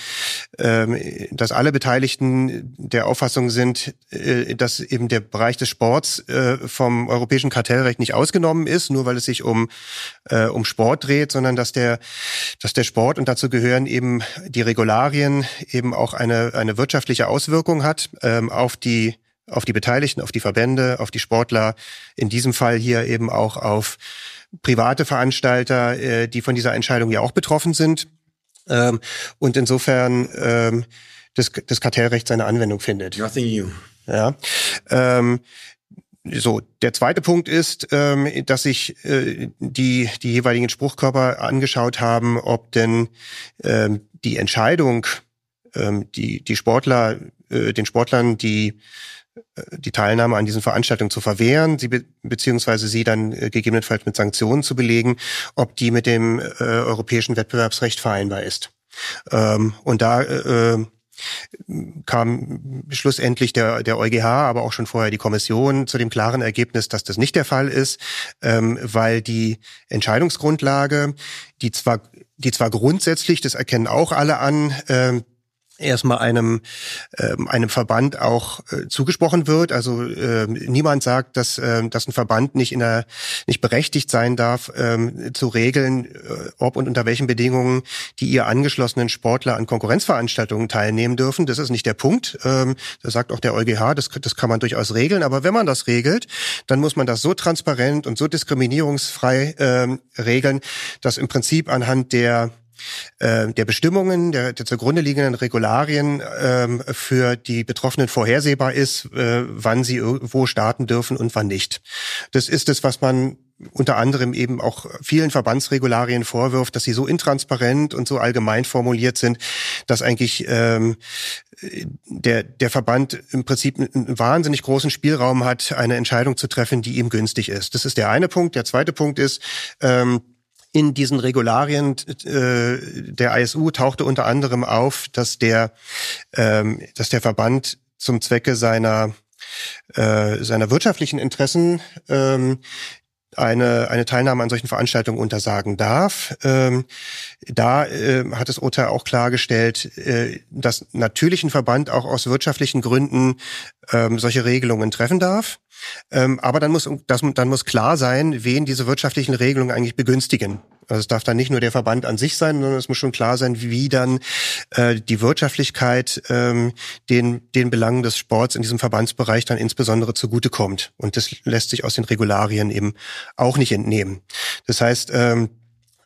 S8: ähm, dass alle Beteiligten der Auffassung sind, äh, dass eben der Bereich des Sports äh, vom europäischen Kartellrecht nicht ausgenommen ist, nur weil es sich um äh, um Sport dreht, sondern dass der dass der Sport und dazu gehören eben die Regularien eben auch eine eine wirtschaftliche Auswirkung hat ähm, auf die auf die Beteiligten, auf die Verbände, auf die Sportler, in diesem Fall hier eben auch auf private Veranstalter, äh, die von dieser Entscheidung ja auch betroffen sind. Ähm, und insofern ähm, das, das Kartellrecht seine Anwendung findet.
S1: Nothing new.
S8: Ja. Ähm, so, der zweite Punkt ist, ähm, dass sich äh, die, die jeweiligen Spruchkörper angeschaut haben, ob denn ähm, die Entscheidung, ähm, die, die Sportler, äh, den Sportlern, die die Teilnahme an diesen Veranstaltungen zu verwehren, sie be beziehungsweise sie dann äh, gegebenenfalls mit Sanktionen zu belegen, ob die mit dem äh, europäischen Wettbewerbsrecht vereinbar ist. Ähm, und da äh, kam schlussendlich der, der EuGH, aber auch schon vorher die Kommission zu dem klaren Ergebnis, dass das nicht der Fall ist, ähm, weil die Entscheidungsgrundlage, die zwar, die zwar grundsätzlich, das erkennen auch alle an, ähm, erstmal einem ähm, einem Verband auch äh, zugesprochen wird. Also ähm, niemand sagt, dass ähm, dass ein Verband nicht in der nicht berechtigt sein darf, ähm, zu regeln, äh, ob und unter welchen Bedingungen die ihr angeschlossenen Sportler an Konkurrenzveranstaltungen teilnehmen dürfen. Das ist nicht der Punkt. Ähm, das sagt auch der EuGH. Das das kann man durchaus regeln. Aber wenn man das regelt, dann muss man das so transparent und so diskriminierungsfrei ähm, regeln, dass im Prinzip anhand der äh, der Bestimmungen, der, der zugrunde liegenden Regularien ähm, für die Betroffenen vorhersehbar ist, äh, wann sie wo starten dürfen und wann nicht. Das ist es, was man unter anderem eben auch vielen Verbandsregularien vorwirft, dass sie so intransparent und so allgemein formuliert sind, dass eigentlich ähm, der, der Verband im Prinzip einen wahnsinnig großen Spielraum hat, eine Entscheidung zu treffen, die ihm günstig ist. Das ist der eine Punkt. Der zweite Punkt ist, ähm, in diesen Regularien äh, der ISU tauchte unter anderem auf, dass der, ähm, dass der Verband zum Zwecke seiner äh, seiner wirtschaftlichen Interessen ähm, eine, eine Teilnahme an solchen Veranstaltungen untersagen darf. Ähm, da äh, hat das Urteil auch klargestellt, äh, dass natürlich ein Verband auch aus wirtschaftlichen Gründen ähm, solche Regelungen treffen darf. Ähm, aber dann muss, das, dann muss klar sein, wen diese wirtschaftlichen Regelungen eigentlich begünstigen. Also es darf dann nicht nur der Verband an sich sein, sondern es muss schon klar sein, wie dann äh, die Wirtschaftlichkeit ähm, den, den Belangen des Sports in diesem Verbandsbereich dann insbesondere zugutekommt. Und das lässt sich aus den Regularien eben auch nicht entnehmen. Das heißt, ähm,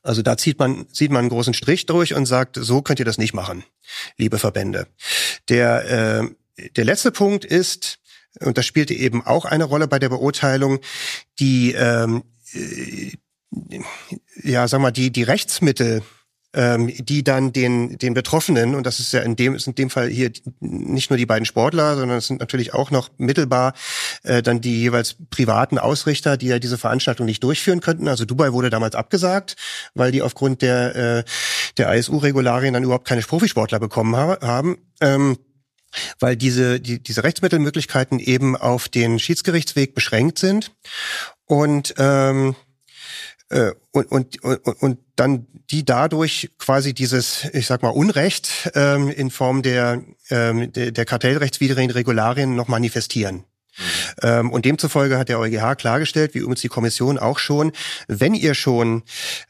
S8: also da zieht man, sieht man einen großen Strich durch und sagt, so könnt ihr das nicht machen, liebe Verbände. Der, äh, der letzte Punkt ist, und das spielte eben auch eine Rolle bei der Beurteilung, die, ähm, äh, ja, sag mal, die, die Rechtsmittel, ähm, die dann den, den Betroffenen, und das ist ja in dem, ist in dem Fall hier nicht nur die beiden Sportler, sondern es sind natürlich auch noch mittelbar äh, dann die jeweils privaten Ausrichter, die ja diese Veranstaltung nicht durchführen könnten. Also Dubai wurde damals abgesagt, weil die aufgrund der, äh, der ISU-Regularien dann überhaupt keine Profisportler bekommen ha haben. Ähm, weil diese, die, diese Rechtsmittelmöglichkeiten eben auf den Schiedsgerichtsweg beschränkt sind. Und ähm, äh, und, und, und, und dann die dadurch quasi dieses, ich sag mal, Unrecht ähm, in Form der, ähm, der, der kartellrechtswidrigen Regularien noch manifestieren. Ähm, und demzufolge hat der EuGH klargestellt, wie übrigens die Kommission auch schon, wenn ihr schon,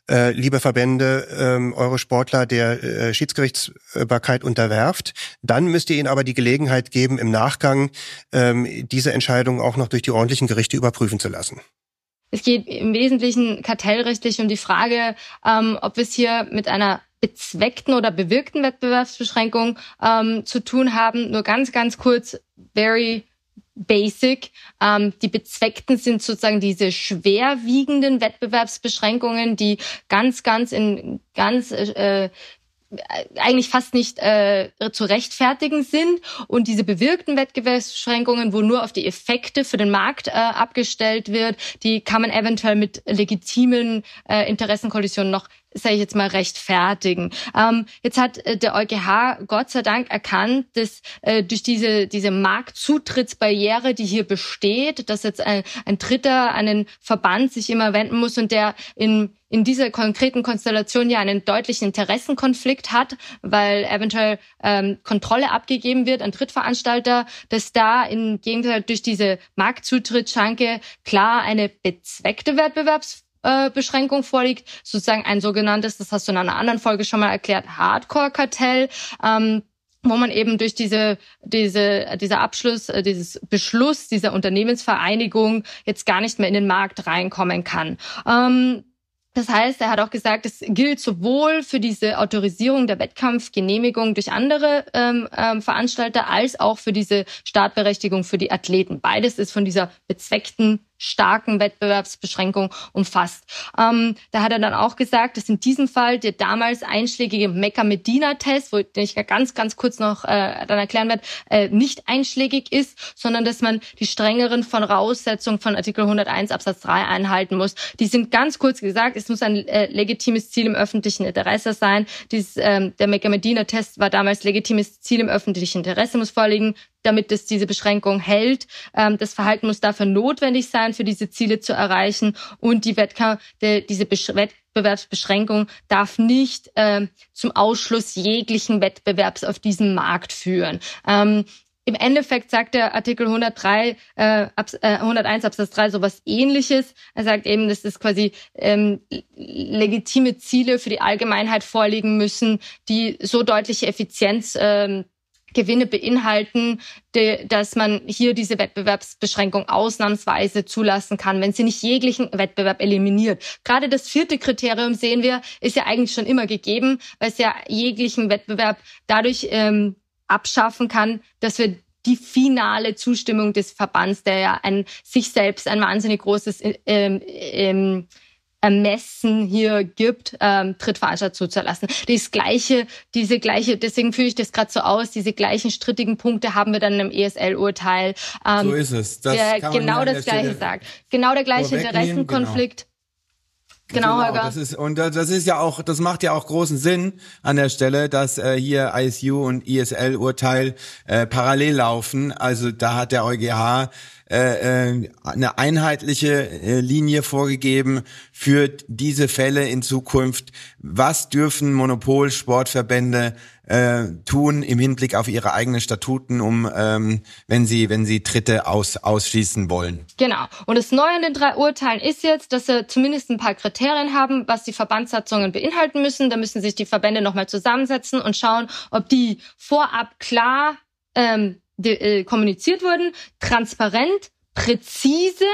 S8: äh, liebe Verbände, ähm, eure Sportler der äh, Schiedsgerichtsbarkeit unterwerft, dann müsst ihr ihnen aber die Gelegenheit geben, im Nachgang ähm, diese Entscheidung auch noch durch die ordentlichen Gerichte überprüfen zu lassen.
S9: Es geht im Wesentlichen kartellrechtlich um die Frage, ähm, ob wir es hier mit einer bezweckten oder bewirkten Wettbewerbsbeschränkung ähm, zu tun haben. Nur ganz, ganz kurz, very basic. Ähm, die bezweckten sind sozusagen diese schwerwiegenden Wettbewerbsbeschränkungen, die ganz, ganz in ganz äh, eigentlich fast nicht äh, zu rechtfertigen sind und diese bewirkten Wettbewerbsbeschränkungen, wo nur auf die Effekte für den Markt äh, abgestellt wird, die kann man eventuell mit legitimen äh, Interessenkollisionen noch sage ich jetzt mal, rechtfertigen. Ähm, jetzt hat äh, der EuGH Gott sei Dank erkannt, dass äh, durch diese, diese Marktzutrittsbarriere, die hier besteht, dass jetzt ein, ein Dritter einen Verband sich immer wenden muss und der in in dieser konkreten Konstellation ja einen deutlichen Interessenkonflikt hat, weil eventuell ähm, Kontrolle abgegeben wird an Drittveranstalter, dass da im Gegenteil durch diese Marktzutrittsschranke klar eine bezweckte Wettbewerbs äh, Beschränkung vorliegt, sozusagen ein sogenanntes, das hast du in einer anderen Folge schon mal erklärt, Hardcore-Kartell. Ähm, wo man eben durch diese, diese, dieser Abschluss, äh, dieses Beschluss dieser Unternehmensvereinigung jetzt gar nicht mehr in den Markt reinkommen kann. Ähm, das heißt, er hat auch gesagt, es gilt sowohl für diese Autorisierung der Wettkampfgenehmigung durch andere ähm, ähm, Veranstalter als auch für diese Startberechtigung für die Athleten. Beides ist von dieser bezweckten starken Wettbewerbsbeschränkung umfasst. Ähm, da hat er dann auch gesagt, dass in diesem Fall der damals einschlägige Mecca-Medina-Test, wo den ich ganz, ganz kurz noch äh, dann erklären werde, äh, nicht einschlägig ist, sondern dass man die strengeren Voraussetzungen von Artikel 101 Absatz 3 einhalten muss. Die sind ganz kurz gesagt, es muss ein äh, legitimes Ziel im öffentlichen Interesse sein. Dies, ähm, der Mecca-Medina-Test war damals legitimes Ziel im öffentlichen Interesse muss vorliegen damit es diese Beschränkung hält. Ähm, das Verhalten muss dafür notwendig sein, für diese Ziele zu erreichen. Und die Wettkampf, die, diese Besch Wettbewerbsbeschränkung darf nicht ähm, zum Ausschluss jeglichen Wettbewerbs auf diesem Markt führen. Ähm, im Endeffekt sagt der Artikel 103, äh, Abs äh, 101 Absatz 3 sowas ähnliches. Er sagt eben, dass es quasi ähm, legitime Ziele für die Allgemeinheit vorliegen müssen, die so deutliche Effizienz ähm, Gewinne beinhalten, de, dass man hier diese Wettbewerbsbeschränkung ausnahmsweise zulassen kann, wenn sie nicht jeglichen Wettbewerb eliminiert. Gerade das vierte Kriterium sehen wir, ist ja eigentlich schon immer gegeben, weil es ja jeglichen Wettbewerb dadurch ähm, abschaffen kann, dass wir die finale Zustimmung des Verbands, der ja ein, sich selbst ein wahnsinnig großes ähm, ähm, Ermessen hier gibt, ähm, Trittveranstalter zuzulassen. Das gleiche, diese gleiche, deswegen führe ich das gerade so aus, diese gleichen strittigen Punkte haben wir dann im ESL-Urteil.
S1: Ähm, so ist es.
S9: Das der genau das gleiche sagt. Genau der gleiche Interessenkonflikt. Genau. Genau,
S1: genau Das ist, und das ist ja auch, das macht ja auch großen Sinn an der Stelle, dass äh, hier ISU und ISL-Urteil äh, parallel laufen. Also da hat der EuGH äh, äh, eine einheitliche äh, Linie vorgegeben für diese Fälle in Zukunft. Was dürfen Monopolsportverbände äh, tun im Hinblick auf ihre eigenen Statuten, um ähm, wenn sie wenn sie Dritte aus, ausschließen wollen.
S9: Genau. Und das Neue an den drei Urteilen ist jetzt, dass sie zumindest ein paar Kriterien haben, was die Verbandssatzungen beinhalten müssen. Da müssen sich die Verbände nochmal zusammensetzen und schauen, ob die vorab klar ähm, äh, kommuniziert wurden, transparent, präzise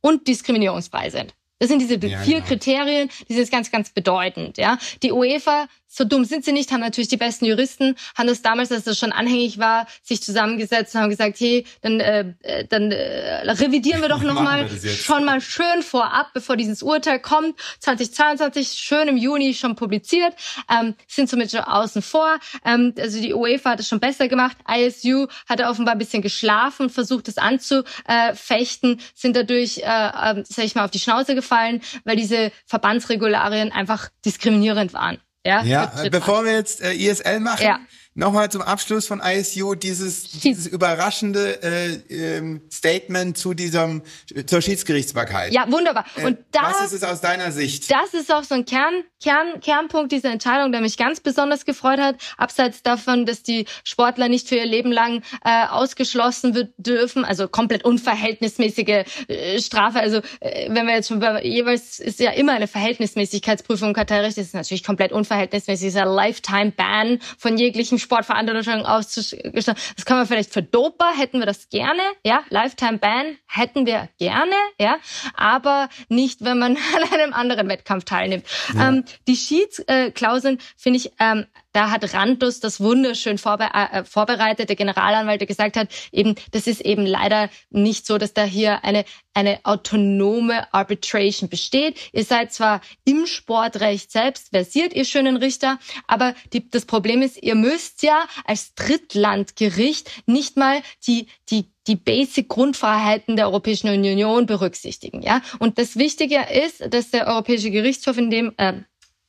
S9: und diskriminierungsfrei sind. Das sind diese ja, vier genau. Kriterien, die sind ganz, ganz bedeutend. Ja, die UEFA so dumm sind sie nicht, haben natürlich die besten Juristen, haben das damals, als das schon anhängig war, sich zusammengesetzt und haben gesagt, hey, dann, äh, dann äh, revidieren wir doch nochmal schon mal schön vorab, bevor dieses Urteil kommt. 2022, schön im Juni schon publiziert, ähm, sind somit schon außen vor. Ähm, also die UEFA hat es schon besser gemacht. ISU hat offenbar ein bisschen geschlafen und versucht, es anzufechten, sind dadurch, äh, äh, sag ich mal, auf die Schnauze gefallen, weil diese Verbandsregularien einfach diskriminierend waren.
S1: Ja, ja bevor wir jetzt äh, ISL machen, ja. Nochmal zum Abschluss von ISU dieses, dieses überraschende äh, ähm, Statement zu diesem zur Schiedsgerichtsbarkeit.
S9: Ja, wunderbar.
S1: Äh, Und da, was ist es aus deiner Sicht?
S9: Das ist auch so ein Kern, Kern, Kernpunkt dieser Entscheidung, der mich ganz besonders gefreut hat. Abseits davon, dass die Sportler nicht für ihr Leben lang äh, ausgeschlossen wird, dürfen, also komplett unverhältnismäßige äh, Strafe. Also äh, wenn wir jetzt schon jeweils ist ja immer eine Verhältnismäßigkeitsprüfung im Kartellrecht, das ist natürlich komplett unverhältnismäßig, dieser Lifetime Ban von jeglichen Sportveranstaltungen auszugestalten. Das kann man vielleicht für Doper, hätten wir das gerne, ja, Lifetime Ban hätten wir gerne, ja, aber nicht, wenn man an einem anderen Wettkampf teilnimmt. Ja. Ähm, die Schiedsklauseln finde ich ähm, da hat Rantus das wunderschön vorbe äh, vorbereitet, der Generalanwalt, der gesagt hat, eben, das ist eben leider nicht so, dass da hier eine eine autonome Arbitration besteht. Ihr seid zwar im Sportrecht selbst versiert, ihr schönen Richter, aber die, das Problem ist, ihr müsst ja als Drittlandgericht nicht mal die, die die Basic Grundfreiheiten der Europäischen Union berücksichtigen, ja. Und das Wichtige ist, dass der Europäische Gerichtshof in dem äh,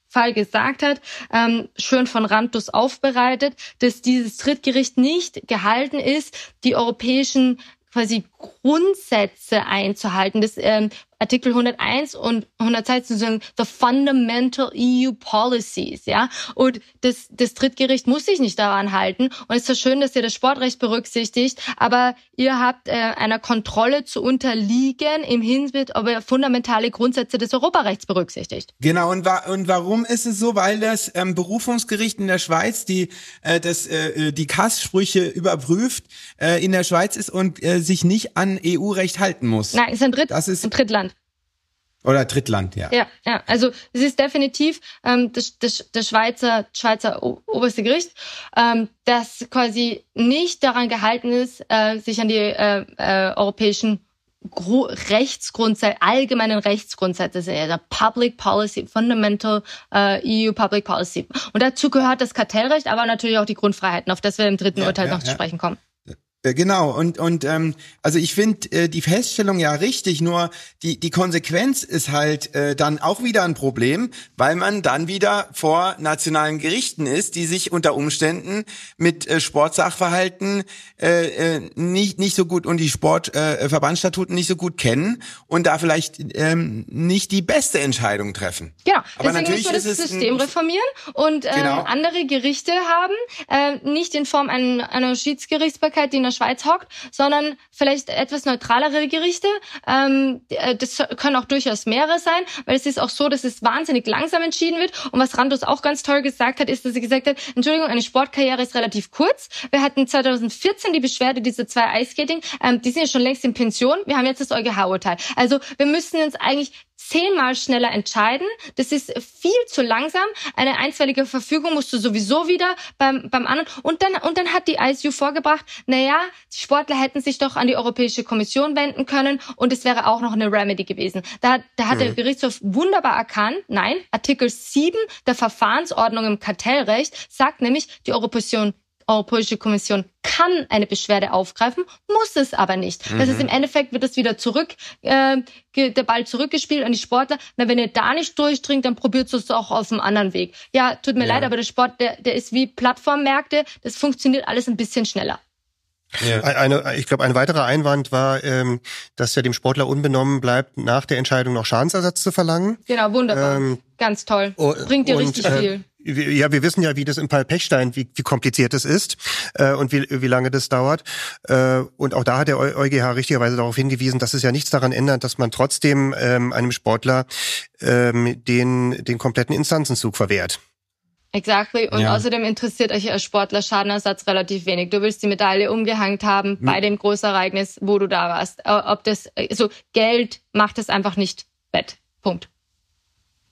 S9: Fall gesagt hat, ähm, schön von Rantus aufbereitet, dass dieses Drittgericht nicht gehalten ist, die europäischen quasi Grundsätze einzuhalten. Das ähm, Artikel 101 und 102 sozusagen the fundamental EU policies, ja. Und das, das Drittgericht muss sich nicht daran halten. Und es ist ja schön, dass ihr das Sportrecht berücksichtigt, aber ihr habt äh, einer Kontrolle zu unterliegen im Hinblick auf fundamentale Grundsätze des Europarechts berücksichtigt.
S1: Genau. Und, wa und warum ist es so? Weil das ähm, Berufungsgericht in der Schweiz die äh, das äh, die Kasssprüche überprüft äh, in der Schweiz ist und äh, sich nicht an EU-Recht halten muss.
S9: Nein, ist ein, Dritt, das ist ein Drittland.
S1: Oder Drittland, ja.
S9: Ja, ja. Also es ist definitiv ähm, das, das, das Schweizer, Schweizer oberste Gericht, ähm, das quasi nicht daran gehalten ist, äh, sich an die äh, äh, europäischen Gru Rechtsgrundsätze, allgemeinen Rechtsgrundsätze, also Public Policy, Fundamental äh, EU Public Policy. Und dazu gehört das Kartellrecht, aber natürlich auch die Grundfreiheiten, auf das wir im dritten ja, Urteil ja, noch zu sprechen kommen.
S1: Äh, genau, und, und ähm, also ich finde äh, die Feststellung ja richtig, nur die, die Konsequenz ist halt äh, dann auch wieder ein Problem, weil man dann wieder vor nationalen Gerichten ist, die sich unter Umständen mit äh, Sportsachverhalten äh, äh, nicht, nicht so gut und die Sportverbandsstatuten äh, nicht so gut kennen und da vielleicht ähm, nicht die beste Entscheidung treffen.
S9: Genau, Aber deswegen natürlich müssen wir das System reformieren und äh, genau. andere Gerichte haben, äh, nicht in Form einer, einer Schiedsgerichtsbarkeit, die der Schweiz hockt, sondern vielleicht etwas neutralere Gerichte. Ähm, äh, das können auch durchaus mehrere sein, weil es ist auch so, dass es wahnsinnig langsam entschieden wird. Und was Randus auch ganz toll gesagt hat, ist, dass er gesagt hat, Entschuldigung, eine Sportkarriere ist relativ kurz. Wir hatten 2014 die Beschwerde dieser zwei Eiskating, ähm, die sind ja schon längst in Pension. Wir haben jetzt das EuGH-Urteil. Also wir müssen uns eigentlich zehnmal schneller entscheiden. Das ist viel zu langsam. Eine einstweilige Verfügung musst du sowieso wieder beim, beim anderen. Und dann, und dann hat die ICU vorgebracht, naja, die Sportler hätten sich doch an die Europäische Kommission wenden können und es wäre auch noch eine Remedy gewesen. Da, da hat mhm. der Gerichtshof wunderbar erkannt, nein, Artikel 7 der Verfahrensordnung im Kartellrecht sagt nämlich, die Europäische Europäische Kommission kann eine Beschwerde aufgreifen, muss es aber nicht. Mhm. Das ist im Endeffekt wird das wieder zurück, äh, der Ball zurückgespielt an die Sportler. Na, wenn ihr da nicht durchdringt, dann probiert es auch auf einem anderen Weg. Ja, tut mir ja. leid, aber der Sport, der, der ist wie Plattformmärkte. Das funktioniert alles ein bisschen schneller.
S8: Ja. Eine, ich glaube, ein weiterer Einwand war, ähm, dass ja dem Sportler unbenommen bleibt, nach der Entscheidung noch Schadensersatz zu verlangen.
S9: Genau, wunderbar. Ähm, Ganz toll. Oh, Bringt dir und, richtig äh, viel
S8: ja, wir wissen ja, wie das im Fall Pechstein, wie, wie kompliziert es ist äh, und wie, wie lange das dauert. Äh, und auch da hat der EuGH richtigerweise darauf hingewiesen, dass es ja nichts daran ändert, dass man trotzdem ähm, einem Sportler ähm, den, den kompletten Instanzenzug verwehrt.
S9: Exactly. Und ja. außerdem interessiert euch als Sportler Schadenersatz relativ wenig. Du willst die Medaille umgehängt haben hm. bei dem Großereignis, wo du da warst. Ob das, also Geld macht es einfach nicht wett. Punkt.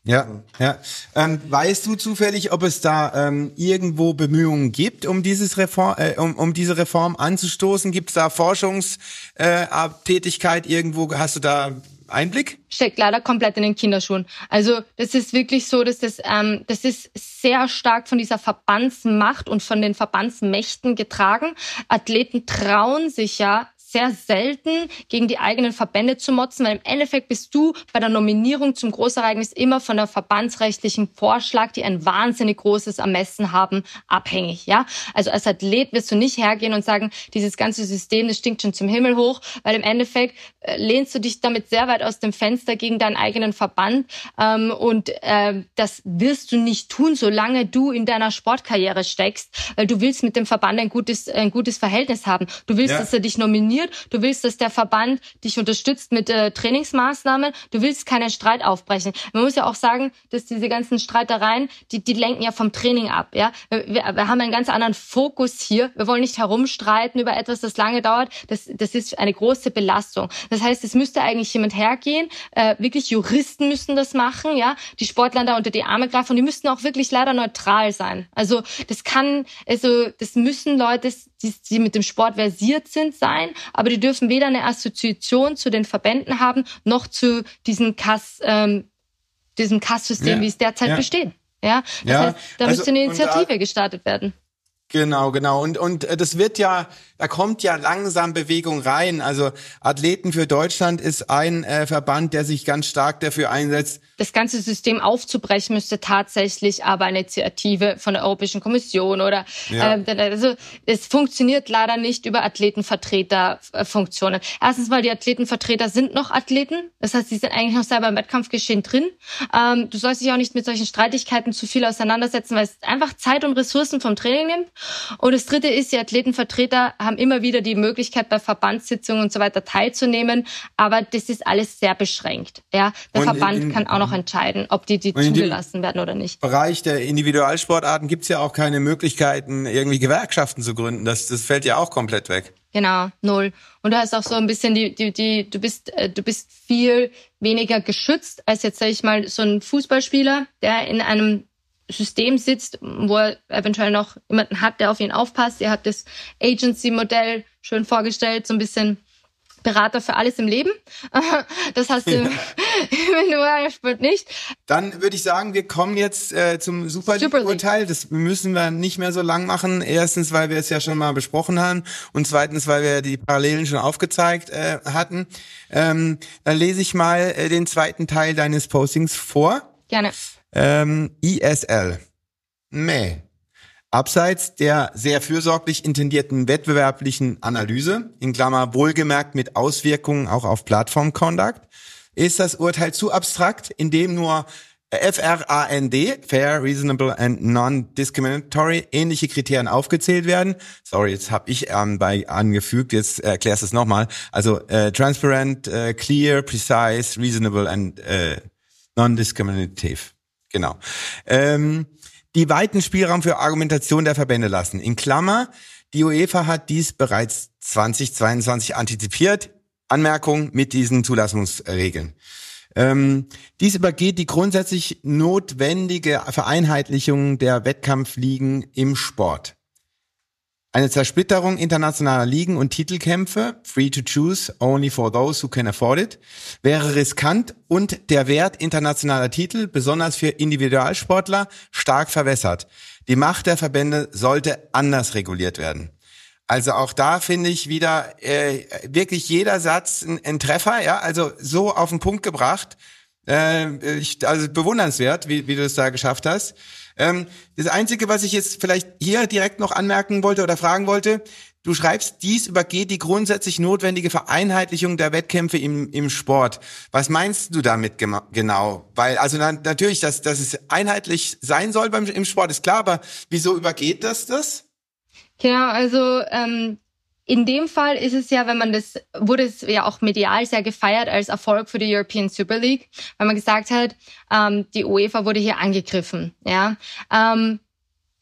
S1: Ja, ja. Ähm, weißt du zufällig, ob es da ähm, irgendwo Bemühungen gibt, um dieses Reform, äh, um, um diese Reform anzustoßen? Gibt es da Forschungstätigkeit äh, irgendwo? Hast du da Einblick?
S9: Steckt leider komplett in den Kinderschuhen. Also das ist wirklich so, dass das, ähm, das ist sehr stark von dieser Verbandsmacht und von den Verbandsmächten getragen. Athleten trauen sich ja sehr selten gegen die eigenen Verbände zu motzen, weil im Endeffekt bist du bei der Nominierung zum Großereignis immer von der verbandsrechtlichen Vorschlag, die ein wahnsinnig großes Ermessen haben, abhängig. Ja, also als Athlet wirst du nicht hergehen und sagen, dieses ganze System, das stinkt schon zum Himmel hoch, weil im Endeffekt äh, lehnst du dich damit sehr weit aus dem Fenster gegen deinen eigenen Verband ähm, und äh, das wirst du nicht tun, solange du in deiner Sportkarriere steckst, weil du willst mit dem Verband ein gutes, ein gutes Verhältnis haben. Du willst, ja. dass er dich nominiert funktioniert. Du willst, dass der Verband dich unterstützt mit äh, Trainingsmaßnahmen. Du willst keinen Streit aufbrechen. Man muss ja auch sagen, dass diese ganzen Streitereien, die, die lenken ja vom Training ab. Ja, wir, wir haben einen ganz anderen Fokus hier. Wir wollen nicht herumstreiten über etwas, das lange dauert. Das, das ist eine große Belastung. Das heißt, es müsste eigentlich jemand hergehen. Äh, wirklich Juristen müssen das machen. Ja, die Sportler da unter die Arme greifen und die müssten auch wirklich leider neutral sein. Also das kann, also das müssen Leute, die, die mit dem Sport versiert sind, sein, aber die dürfen weder eine Assoziation zu den Verbänden haben, noch zu diesem Kass, ähm, diesem Kasssystem,
S1: Ja.
S9: wie es derzeit
S1: Ja.
S9: besteht. Ja, das
S1: Ja,
S9: heißt, da
S1: also,
S9: müsste eine
S1: und da-
S9: Initiative gestartet werden.
S1: Genau, genau. Und, und äh, das wird ja, da kommt ja langsam Bewegung rein. Also Athleten für Deutschland ist ein äh, Verband, der sich ganz stark dafür einsetzt.
S9: Das ganze System aufzubrechen müsste tatsächlich aber eine Initiative von der Europäischen Kommission oder
S1: Ja.
S9: ähm, also es funktioniert leider nicht über Athletenvertreterfunktionen. Erstens mal die Athletenvertreter sind noch Athleten, das heißt, sie sind eigentlich noch selber im Wettkampfgeschehen drin. Ähm, du sollst dich auch nicht mit solchen Streitigkeiten zu viel auseinandersetzen, weil es einfach Zeit und Ressourcen vom Training nimmt. Und das Dritte ist, die Athletenvertreter haben immer wieder die Möglichkeit, bei Verbandssitzungen und so weiter teilzunehmen, aber das ist alles sehr beschränkt. Ja, der
S1: Und in-
S9: Verband
S1: in-
S9: kann auch noch entscheiden, ob die, die
S1: in
S9: zugelassen werden oder nicht.
S1: Bereich der Individualsportarten gibt's ja auch keine Möglichkeiten, irgendwie Gewerkschaften zu gründen. Das, das fällt ja auch komplett weg.
S9: Genau, null. Und du hast auch so ein bisschen die, die, die, du bist, äh, du bist viel weniger geschützt als jetzt, sag ich mal, so ein Fußballspieler, der in einem System sitzt, wo er eventuell noch jemanden hat, der auf ihn aufpasst. Er hat das Agency-Modell schön vorgestellt, so ein bisschen Berater für alles im Leben. Das hast du im Individualsport nicht.
S1: Dann würde ich sagen, wir kommen jetzt äh, zum Super
S9: Super.
S1: League-Urteil. Das müssen wir nicht mehr so lang machen. Erstens, weil wir es ja schon mal besprochen haben und zweitens, weil wir die Parallelen schon aufgezeigt äh, hatten. Ähm, dann lese ich mal äh, den zweiten Teil deines Postings vor.
S9: Gerne.
S1: Ähm, ISL. Meh. Abseits der sehr fürsorglich intendierten wettbewerblichen Analyse, in Klammer wohlgemerkt mit Auswirkungen auch auf Platform Conduct, ist das Urteil zu abstrakt, indem nur FRAND, Fair, Reasonable and Non-Discriminatory, ähnliche Kriterien aufgezählt werden. Sorry, jetzt habe ich ähm, bei angefügt, jetzt erklärst du es nochmal. Also äh, transparent, äh, clear, precise, reasonable and äh, non-discriminative. Genau. Ähm, die weiten Spielraum für Argumentation der Verbände lassen. In Klammer, die UEFA hat dies bereits 2022 antizipiert. Anmerkung mit diesen Zulassungsregeln. Ähm, dies übergeht die grundsätzlich notwendige Vereinheitlichung der Wettkampfligen im Sport. Eine Zersplitterung internationaler Ligen und Titelkämpfe, free to choose, only for those who can afford it, wäre riskant und der Wert internationaler Titel, besonders für Individualsportler, stark verwässert. Die Macht der Verbände sollte anders reguliert werden. Also auch da finde ich wieder äh, wirklich jeder Satz ein, ein Treffer, ja, also so auf den Punkt gebracht. Äh, ich, also bewundernswert, wie, wie du es da geschafft hast. Ähm, das Einzige, was ich jetzt vielleicht hier direkt noch anmerken wollte oder fragen wollte, du schreibst, dies übergeht die grundsätzlich notwendige Vereinheitlichung der Wettkämpfe im, im Sport. Was meinst du damit genau? Weil, also na, natürlich, dass, dass es einheitlich sein soll beim, im Sport, ist klar, aber wieso übergeht das das?
S9: Genau, also ähm, in dem Fall ist es ja, wenn man das, wurde es ja auch medial sehr gefeiert als Erfolg für die European Super League, weil man gesagt hat, ähm, die UEFA wurde hier angegriffen. Ja, ähm,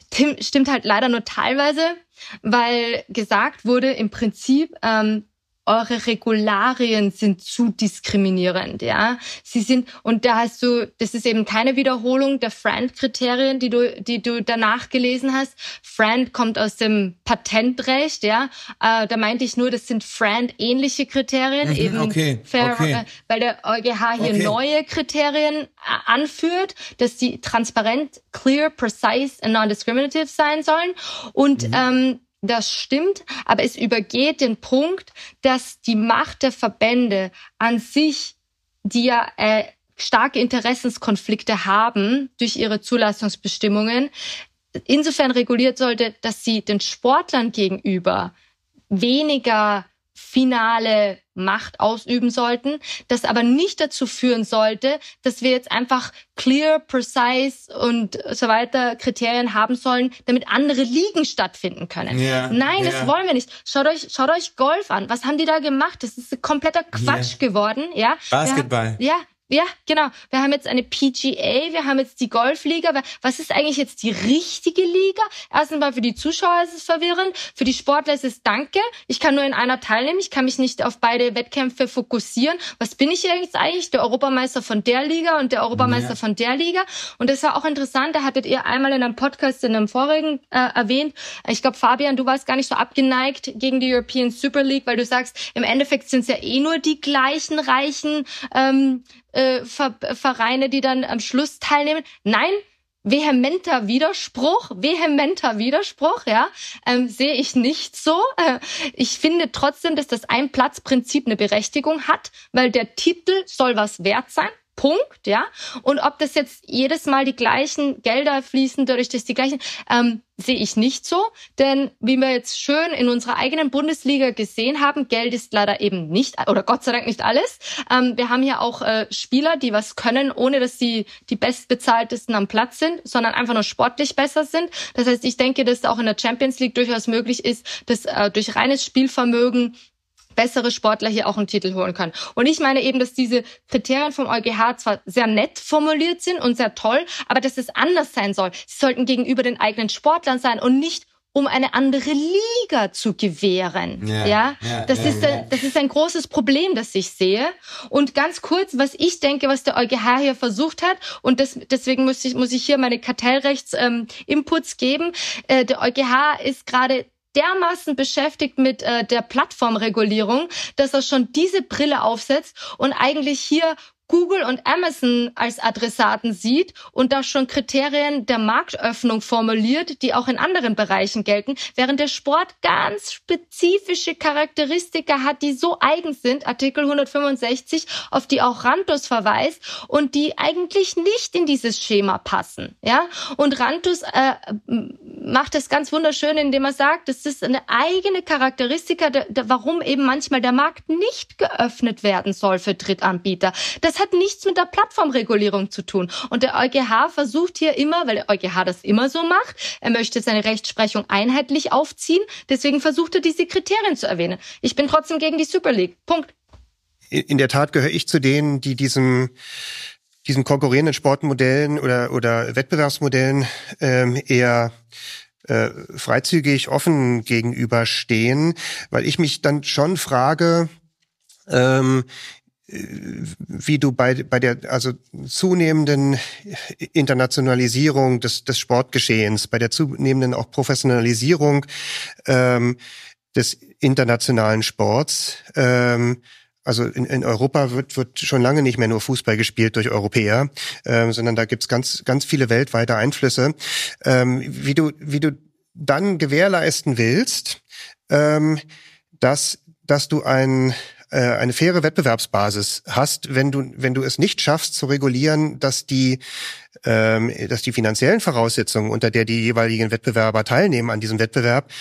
S9: tim- stimmt halt leider nur teilweise, weil gesagt wurde im Prinzip, ähm, eure Regularien sind zu diskriminierend, ja. Sie sind, und da hast du, das ist eben keine Wiederholung der Friend-Kriterien, die du, die du danach gelesen hast. Friend kommt aus dem Patentrecht, ja. Äh, da meinte ich nur, das sind Friend-ähnliche Kriterien,
S1: Mhm,
S9: eben
S1: okay,
S9: fair,
S1: okay.
S9: äh, weil der EuGH hier
S1: Okay.
S9: neue Kriterien äh, anführt, dass die transparent, clear, precise und non-discriminative sein sollen. Und ähm, das stimmt, aber es übergeht den Punkt, dass die Macht der Verbände an sich, die ja äh, starke Interessenskonflikte haben durch ihre Zulassungsbestimmungen, insofern reguliert sollte, dass sie den Sportlern gegenüber weniger finale Macht ausüben sollten, das aber nicht dazu führen sollte, dass wir jetzt einfach clear, precise und so weiter Kriterien haben sollen, damit andere Ligen stattfinden können.
S1: Ja,
S9: Nein,
S1: ja.
S9: das wollen wir nicht. Schaut euch, schaut euch Golf an. Was haben die da gemacht? Das ist kompletter Quatsch geworden, ja. Haben-
S1: Basketball.
S9: ja, ja, genau. Wir haben jetzt eine PGA, wir haben jetzt die Golfliga. Was ist eigentlich jetzt die richtige Liga? Erstens mal für die Zuschauer ist es verwirrend, für die Sportler ist es Danke. Ich kann nur in einer teilnehmen, ich kann mich nicht auf beide Wettkämpfe fokussieren. Was bin ich jetzt eigentlich? Der Europameister von der Liga und der Europameister
S1: Ja.
S9: von der Liga. Und das war auch interessant, da hattet ihr einmal in einem Podcast in einem vorigen äh, erwähnt. Ich glaube, Fabian, du warst gar nicht so abgeneigt gegen die European Super League, weil du sagst, im Endeffekt sind es ja eh nur die gleichen reichen ähm, äh, Ver Vereine, die dann am Schluss teilnehmen. Nein, vehementer Widerspruch, vehementer Widerspruch, ja, ähm, sehe ich nicht so. Äh, ich finde trotzdem, dass das Einplatzprinzip eine Berechtigung hat, weil der Titel soll was wert sein. Punkt, ja. Und ob das jetzt jedes Mal die gleichen Gelder fließen, dadurch, dass die gleichen, ähm, sehe ich nicht so. Denn wie wir jetzt schön in unserer eigenen Bundesliga gesehen haben, Geld ist leider eben nicht, oder Gott sei Dank nicht alles. Ähm, wir haben ja auch äh, Spieler, die was können, ohne dass sie die bestbezahltesten am Platz sind, sondern einfach nur sportlich besser sind. Das heißt, ich denke, dass auch in der Champions League durchaus möglich ist, dass äh, durch reines Spielvermögen bessere Sportler hier auch einen Titel holen können. Und ich meine eben, dass diese Kriterien vom EuGH zwar sehr nett formuliert sind und sehr toll, aber dass es anders sein soll. Sie sollten gegenüber den eigenen Sportlern sein und nicht um eine andere Liga zu gewähren.
S1: Ja,
S9: Ja,
S1: ja,
S9: das
S1: ja,
S9: ist ein, das ist ein großes Problem, das ich sehe. Und ganz kurz, was ich denke, was der EuGH hier versucht hat, und das, deswegen muss ich, muss ich hier meine Kartellrechts ähm, Inputs geben. Äh, der EuGH ist gerade dermaßen beschäftigt mit äh, der Plattformregulierung, dass er schon diese Brille aufsetzt und eigentlich hier Google und Amazon als Adressaten sieht und da schon Kriterien der Marktöffnung formuliert, die auch in anderen Bereichen gelten, während der Sport ganz spezifische Charakteristika hat, die so eigen sind, Artikel 165, auf die auch Rantus verweist und die eigentlich nicht in dieses Schema passen. Ja? Und Rantus äh, macht das ganz wunderschön, indem er sagt, das ist eine eigene Charakteristika, der, der, warum eben manchmal der Markt nicht geöffnet werden soll für Drittanbieter. Das hat nichts mit der Plattformregulierung zu tun. Und der EuGH versucht hier immer, weil der EuGH das immer so macht, er möchte seine Rechtsprechung einheitlich aufziehen, deswegen versucht er diese Kriterien zu erwähnen. Ich bin trotzdem gegen die Super League. Punkt.
S8: in der Tat gehöre ich zu denen, die diesem diesen konkurrierenden Sportmodellen oder oder Wettbewerbsmodellen ähm, eher äh, freizügig offen gegenüberstehen, weil ich mich dann schon frage, ähm, äh, wie du bei, bei der also zunehmenden Internationalisierung des, des Sportgeschehens, bei der zunehmenden auch Professionalisierung ähm, des internationalen Sports, ähm, also in, in Europa wird, wird schon lange nicht mehr nur Fußball gespielt durch Europäer, ähm, sondern da gibt's ganz, ganz viele weltweite Einflüsse. Ähm, wie, du, wie du dann gewährleisten willst, ähm, dass, dass du ein, äh, eine faire Wettbewerbsbasis hast, wenn du, wenn du es nicht schaffst zu regulieren, dass die, ähm, dass die finanziellen Voraussetzungen, unter der die jeweiligen Wettbewerber teilnehmen an diesem Wettbewerb,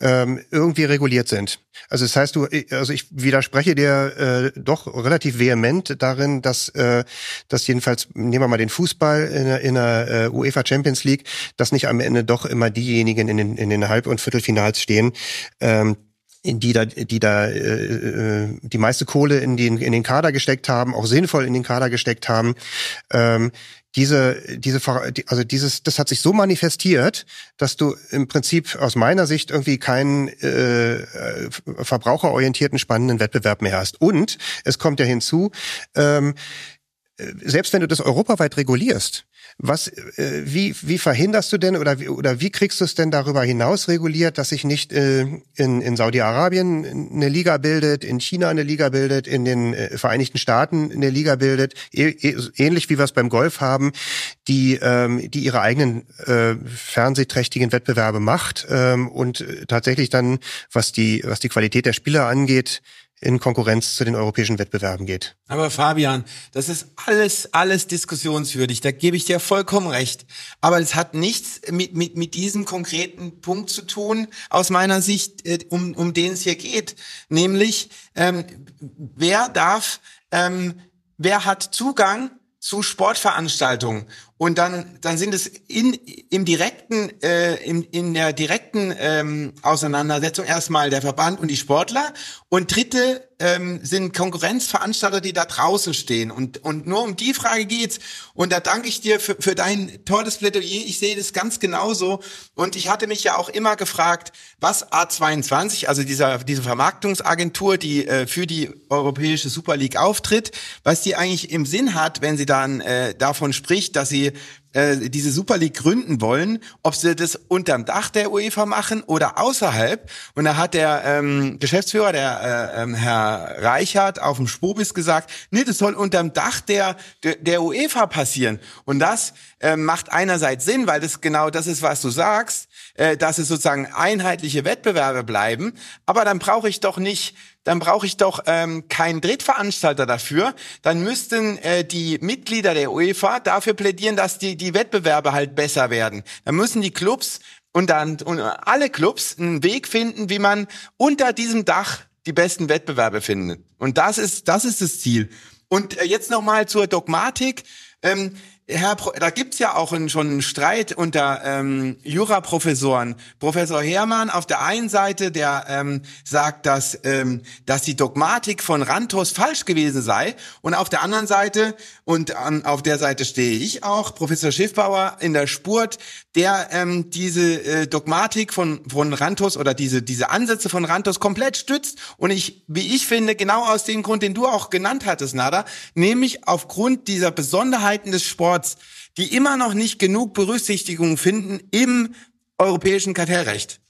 S8: ähm, irgendwie reguliert sind. Also das heißt, du, also ich widerspreche dir äh, doch relativ vehement darin, dass, äh, dass jedenfalls, nehmen wir mal den Fußball in der, in der äh, UEFA Champions League, dass nicht am Ende doch immer diejenigen in den, in den Halb- und Viertelfinals stehen, ähm, die da, die da äh, äh, die meiste Kohle in den in den Kader gesteckt haben, auch sinnvoll in den Kader gesteckt haben. Ähm, diese, diese, also dieses, das hat sich so manifestiert, dass du im Prinzip aus meiner Sicht irgendwie keinen äh, äh, verbraucherorientierten spannenden Wettbewerb mehr hast. Und es kommt ja hinzu, ähm, äh, selbst wenn du das europaweit regulierst, was, äh, wie, wie verhinderst du denn oder wie, oder wie kriegst du es denn darüber hinaus reguliert, dass sich nicht äh, in, in Saudi-Arabien eine Liga bildet, in China eine Liga bildet, in den äh, Vereinigten Staaten eine Liga bildet, eh, ähnlich wie wir es beim Golf haben, die, ähm, die ihre eigenen äh, fernsehträchtigen Wettbewerbe macht ähm, und äh, tatsächlich dann, was die, was die Qualität der Spieler angeht, in Konkurrenz zu den europäischen Wettbewerben geht.
S1: Aber Fabian, das ist alles, alles diskussionswürdig. Da gebe ich dir vollkommen recht. Aber es hat nichts mit, mit, mit diesem konkreten Punkt zu tun, aus meiner Sicht, äh, um, um den es hier geht. Nämlich, ähm, wer darf, ähm, wer hat Zugang zu Sportveranstaltungen und dann dann sind es in im direkten äh, in, in der direkten ähm, Auseinandersetzung erstmal der Verband und die Sportler. Und dritte ähm, sind Konkurrenzveranstalter, die da draußen stehen. Und und nur um die Frage geht's. Und da danke ich dir für, für dein tolles Plädoyer. Ich sehe das ganz genauso. Und ich hatte mich ja auch immer gefragt, was A22, also dieser diese Vermarktungsagentur, die äh, für die europäische Super League auftritt, was die eigentlich im Sinn hat, wenn sie dann äh, davon spricht, dass sie äh, diese Super League gründen wollen, ob sie das unterm Dach der UEFA machen oder außerhalb. Und da hat der ähm, Geschäftsführer, der äh, ähm, Herr Reichert, auf dem Spobis gesagt, nee, das soll unterm Dach der, der, der UEFA passieren. Und das äh, macht einerseits Sinn, weil das genau das ist, was du sagst, äh, dass es sozusagen einheitliche Wettbewerbe bleiben. Aber dann brauche ich doch nicht dann brauche ich doch ähm, keinen Drittveranstalter dafür. Dann müssten äh, die Mitglieder der UEFA dafür plädieren, dass die, die Wettbewerbe halt besser werden. Dann müssen die Clubs und dann und alle Clubs einen Weg finden, wie man unter diesem Dach die besten Wettbewerbe findet. Und das ist, das ist das Ziel. Und äh, jetzt nochmal zur Dogmatik. Ähm, Herr, Pro da gibt's ja auch einen, schon einen Streit unter ähm, Juraprofessoren. Professor Hermann auf der einen Seite, der ähm, sagt, dass, ähm, dass die Dogmatik von Rantos falsch gewesen sei. Und auf der anderen Seite, und an, auf der Seite stehe ich auch, Professor Schiffbauer in der Spurt, der ähm, diese äh, Dogmatik von, von Rantos oder diese, diese Ansätze von Rantos komplett stützt. Und ich, wie ich finde, genau aus dem Grund, den du auch genannt hattest, Nada, nämlich aufgrund dieser Besonderheiten des Sports, Boards, die immer noch nicht genug Berücksichtigung finden im europäischen Kartellrecht.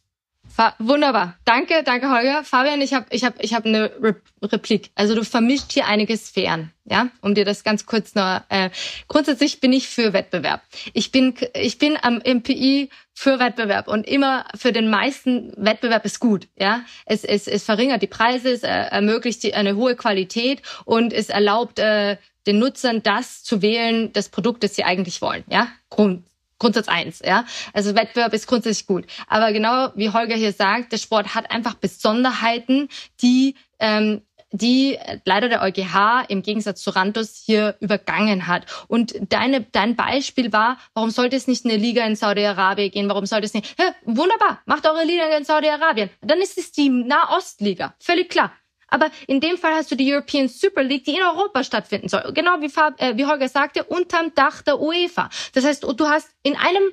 S9: Wunderbar. Danke, danke Holger. Fabian, ich habe ich hab, ich hab eine Re Replik. Also du vermischt hier einige Sphären, ja, um dir das ganz kurz noch. Äh, grundsätzlich bin ich für Wettbewerb. Ich bin ich bin am MPI für Wettbewerb und immer für den meisten Wettbewerb ist gut, ja. Es es, es verringert die Preise, es ermöglicht eine hohe Qualität und es erlaubt äh, den Nutzern das zu wählen, das Produkt, das sie eigentlich wollen. Ja, Grund, Grundsatz eins. Ja, also Wettbewerb ist grundsätzlich gut. Aber genau wie Holger hier sagt, der Sport hat einfach Besonderheiten, die ähm, die leider der EuGH im Gegensatz zu Rantus hier übergangen hat. Und deine, dein Beispiel war, warum sollte es nicht eine Liga in Saudi-Arabien gehen? Warum sollte es nicht? Ja, wunderbar, macht eure Liga in Saudi-Arabien. Dann ist es die Nahostliga. Völlig klar. Aber in dem Fall hast du die European Super League, die in Europa stattfinden soll. Genau wie, Fab, äh, wie Holger sagte, unterm Dach der UEFA. Das heißt, du hast in einem,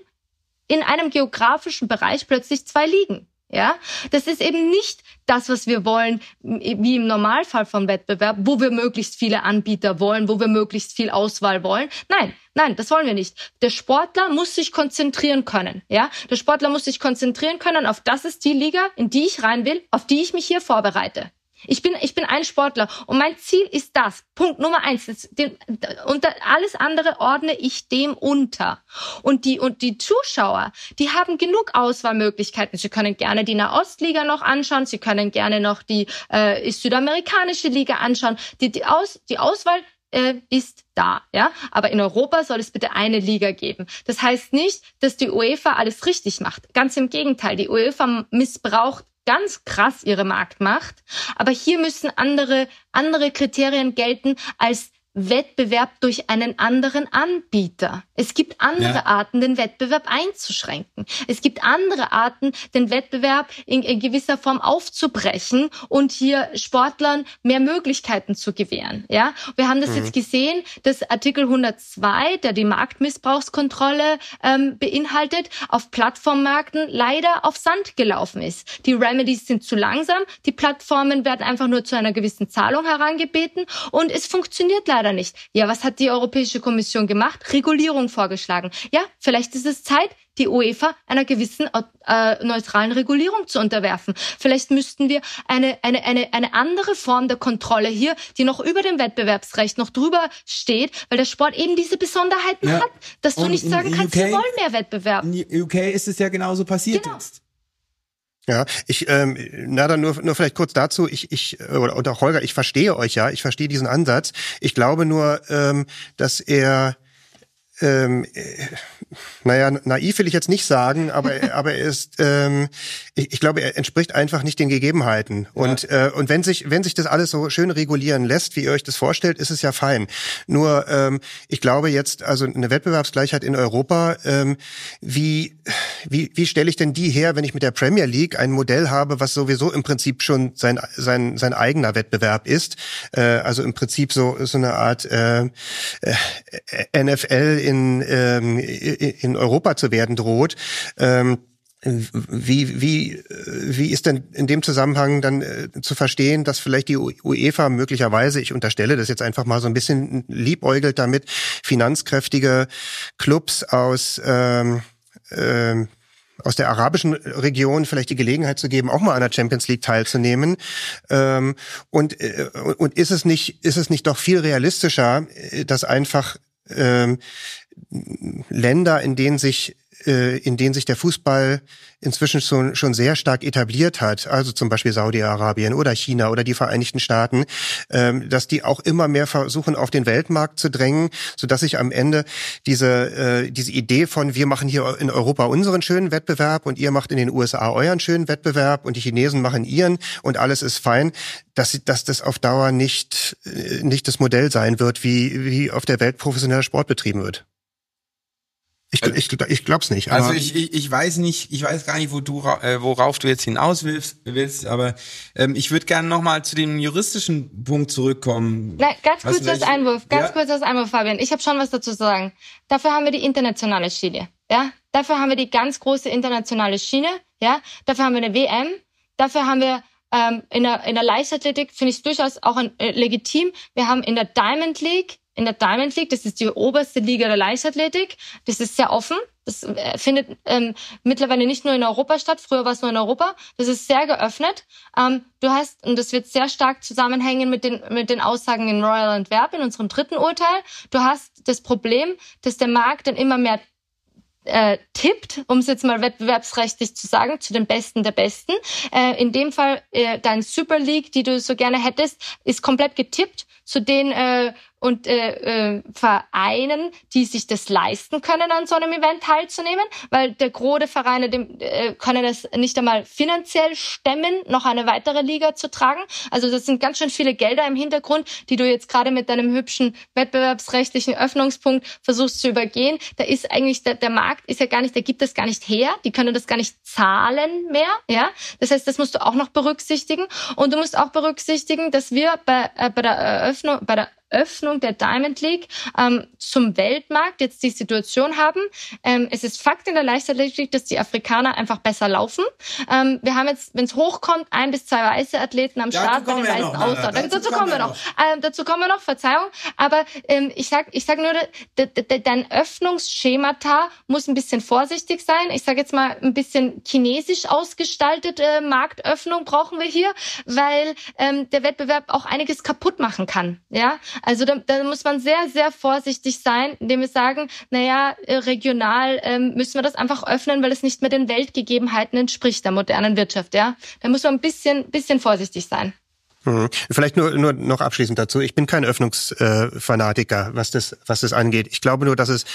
S9: in einem geografischen Bereich plötzlich zwei Ligen. Ja, das ist eben nicht das, was wir wollen, wie im Normalfall von Wettbewerb, wo wir möglichst viele Anbieter wollen, wo wir möglichst viel Auswahl wollen. Nein, nein, das wollen wir nicht. Der Sportler muss sich konzentrieren können. Ja, der Sportler muss sich konzentrieren können auf das ist die Liga, in die ich rein will, auf die ich mich hier vorbereite. Ich bin, ich bin ein Sportler und mein Ziel ist das. Punkt Nummer eins. Das, den, und alles andere ordne ich dem unter. Und die, und die Zuschauer, die haben genug Auswahlmöglichkeiten. Sie können gerne die Nahostliga noch anschauen. Sie können gerne noch die äh, südamerikanische Liga anschauen. Die, die, Aus, die Auswahl äh, ist da, ja. Aber in Europa soll es bitte eine Liga geben. Das heißt nicht, dass die UEFA alles richtig macht. Ganz im Gegenteil. Die UEFA missbraucht ganz krass ihre Marktmacht. Aber hier müssen andere, andere Kriterien gelten als Wettbewerb durch einen anderen Anbieter. Es gibt andere ja. Arten, den Wettbewerb einzuschränken. Es gibt andere Arten, den Wettbewerb in, in, gewisser Form aufzubrechen und hier Sportlern mehr Möglichkeiten zu gewähren. Ja, wir haben das mhm. jetzt gesehen, dass Artikel 102, der die Marktmissbrauchskontrolle ähm, beinhaltet, auf Plattformmärkten leider auf Sand gelaufen ist. Die Remedies sind zu langsam, die Plattformen werden einfach nur zu einer gewissen Zahlung herangebeten und es funktioniert leider leider nicht. Ja, was hat die Europäische Kommission gemacht? Regulierung vorgeschlagen. Ja, vielleicht ist es Zeit, die UEFA einer gewissen äh, neutralen Regulierung zu unterwerfen. Vielleicht müssten wir eine, eine, eine, eine andere Form der Kontrolle hier, die noch über dem Wettbewerbsrecht noch drüber steht, weil der Sport eben diese Besonderheiten ja. hat, dass du nicht sagen kannst, UK, wir wollen mehr Wettbewerb.
S1: In UK ist es ja genauso passiert genau. jetzt.
S8: Ja, ich, ähm, na dann nur, nur vielleicht kurz dazu, ich, ich, oder, und auch Holger, ich verstehe euch ja, ich verstehe diesen Ansatz. Ich glaube nur, ähm, dass er ähm, äh, naja, naiv will ich jetzt nicht sagen, aber, aber er ist, ähm, ich, ich glaube, er entspricht einfach nicht den Gegebenheiten. Und, ja. äh, und wenn sich, wenn sich das alles so schön regulieren lässt, wie ihr euch das vorstellt, ist es ja fein. Nur, ähm, ich glaube jetzt, also eine Wettbewerbsgleichheit in Europa, ähm, wie, wie, wie stelle ich denn die her, wenn ich mit der Premier League ein Modell habe, was sowieso im Prinzip schon sein, sein, sein eigener Wettbewerb ist? Äh, also im Prinzip so, so eine Art äh, äh, NFL in, ähm, in Europa zu werden droht. Ähm, wie, wie, wie ist denn in dem Zusammenhang dann äh, zu verstehen, dass vielleicht die UEFA möglicherweise, ich unterstelle das jetzt einfach mal so ein bisschen liebäugelt damit, finanzkräftige Clubs aus ähm, ähm, aus der arabischen Region vielleicht die Gelegenheit zu geben, auch mal an der Champions League teilzunehmen. Ähm, und, äh, und ist es nicht, ist es nicht doch viel realistischer, äh, dass einfach ähm, Länder, in denen sich äh, in denen sich der Fußball inzwischen schon, schon sehr stark etabliert hat, also zum Beispiel Saudi-Arabien oder China oder die Vereinigten Staaten, ähm, dass die auch immer mehr versuchen, auf den Weltmarkt zu drängen, so dass sich am Ende diese, äh, diese Idee von wir machen hier in Europa unseren schönen Wettbewerb und ihr macht in den USA euren schönen Wettbewerb und die Chinesen machen ihren und alles ist fein, dass, dass das auf Dauer nicht, äh, nicht das Modell sein wird, wie, wie auf der Welt professioneller Sport betrieben wird. Ich, äh, ich, ich glaub's nicht.
S1: also ich, ich, ich weiß nicht, ich weiß gar nicht, wo du, äh, worauf du jetzt hinaus willst, willst aber ähm, ich würde gerne nochmal zu dem juristischen Punkt zurückkommen.
S9: Nein, ganz kurz als Einwurf, ganz ja? kurz als Einwurf, Fabian. Ich habe schon was dazu zu sagen. Dafür haben wir die internationale Schiene, ja. Dafür haben wir die ganz große internationale Schiene, ja. Dafür haben wir eine WM. Dafür haben wir ähm, in der in der Leichtathletik finde ich durchaus auch ein, äh, legitim. Wir haben in der Diamond League in der Diamond League, das ist die oberste Liga der Leichtathletik. Das ist sehr offen. Das äh, findet ähm, mittlerweile nicht nur in Europa statt. Früher war es nur in Europa. Das ist sehr geöffnet. Ähm, du hast, und das wird sehr stark zusammenhängen mit den, mit den Aussagen in Royal Antwerp, in unserem dritten Urteil. Du hast das Problem, dass der Markt dann immer mehr äh, tippt, um es jetzt mal wettbewerbsrechtlich zu sagen, zu den Besten der Besten. Äh, in dem Fall äh, dein Super League, die du so gerne hättest, ist komplett getippt zu den äh, und äh, äh, Vereinen, die sich das leisten können, an so einem Event teilzunehmen, weil der Gros der Vereine dem, äh, können es nicht einmal finanziell stemmen, noch eine weitere Liga zu tragen. Also das sind ganz schön viele Gelder im Hintergrund, die du jetzt gerade mit deinem hübschen wettbewerbsrechtlichen Öffnungspunkt versuchst zu übergehen. Da ist eigentlich der, der Markt ist ja gar nicht, der gibt das gar nicht her, die können das gar nicht zahlen mehr. Ja, das heißt, das musst du auch noch berücksichtigen und du musst auch berücksichtigen, dass wir bei, äh, bei der Eröffnung, bei der Öffnung der Diamond League ähm, zum Weltmarkt jetzt die Situation haben. Ähm, es ist Fakt in der Leichtathletik, dass die Afrikaner einfach besser laufen. Ähm, wir haben jetzt, wenn es hochkommt, ein bis zwei weiße Athleten am Start bei den weißen Ausdauer. Dazu, dazu kommen wir noch. Ähm, dazu kommen wir noch, Verzeihung. Aber ähm, ich sag, ich sag nur, dein Öffnungsschemata muss ein bisschen vorsichtig sein. Ich sage jetzt mal ein bisschen chinesisch ausgestaltete äh, Marktöffnung brauchen wir hier, weil ähm, der Wettbewerb auch einiges kaputt machen kann. Ja, also da, da muss man sehr, sehr vorsichtig sein, indem wir sagen, naja, äh, regional ähm, müssen wir das einfach öffnen, weil es nicht mehr den Weltgegebenheiten entspricht der modernen Wirtschaft. Ja, da muss man ein bisschen, bisschen vorsichtig sein.
S8: Mhm. Vielleicht nur, nur noch abschließend dazu. Ich bin kein Öffnungsfanatiker, was das, was das angeht. Ich glaube nur, dass es,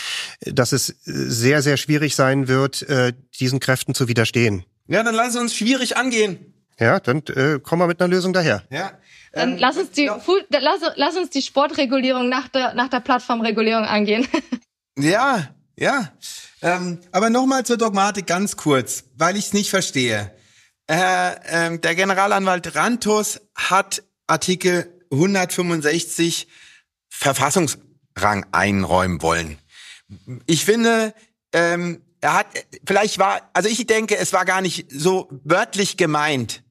S8: dass es sehr, sehr schwierig sein wird, äh, diesen Kräften zu widerstehen.
S1: Ja, dann lass uns schwierig angehen.
S8: Ja, dann äh, kommen wir mit einer Lösung daher.
S9: Ja. Dann ähm, lass uns die ja. lass, lass uns die Sportregulierung nach der nach der Plattformregulierung angehen.
S1: ja, ja. Ähm, aber nochmal zur Dogmatik ganz kurz, weil ich es nicht verstehe. Äh, äh, der Generalanwalt Rantos hat Artikel 165 Verfassungsrang einräumen wollen. Ich finde, ähm, er hat, vielleicht war, also ich denke, es war gar nicht so wörtlich gemeint,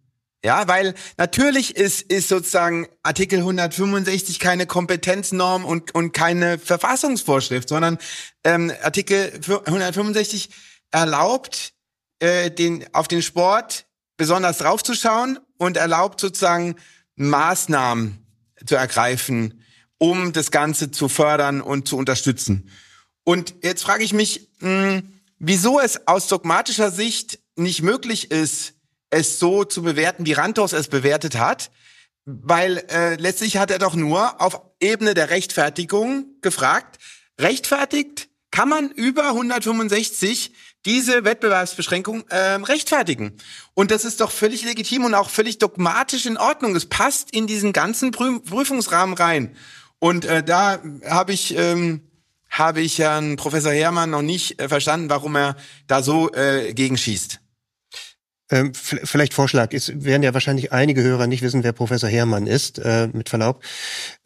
S1: ja, weil natürlich ist, ist sozusagen Artikel 165 keine Kompetenznorm und, und keine Verfassungsvorschrift, sondern ähm, Artikel 165 erlaubt, äh, den, auf den Sport besonders draufzuschauen und erlaubt sozusagen Maßnahmen zu ergreifen, um das Ganze zu fördern und zu unterstützen. Und jetzt frage ich mich, mh, hm, wieso es aus dogmatischer Sicht nicht möglich ist, es so zu bewerten, wie Rantos es bewertet hat, weil äh, letztlich hat er doch nur auf Ebene der Rechtfertigung gefragt, rechtfertigt kann man über 165 diese Wettbewerbsbeschränkung ähm, rechtfertigen. Und das ist doch völlig legitim und auch völlig dogmatisch in Ordnung. Es passt in diesen ganzen Prü Prüfungsrahmen rein. Und äh, da habe ich ähm, habe ich Herrn Professor Herrmann noch nicht äh, verstanden, warum er da so äh, gegenschießt.
S8: Ähm, vielleicht Vorschlag. Es werden ja wahrscheinlich einige Hörer nicht wissen, wer Professor Herrmann ist, äh, mit Verlaub.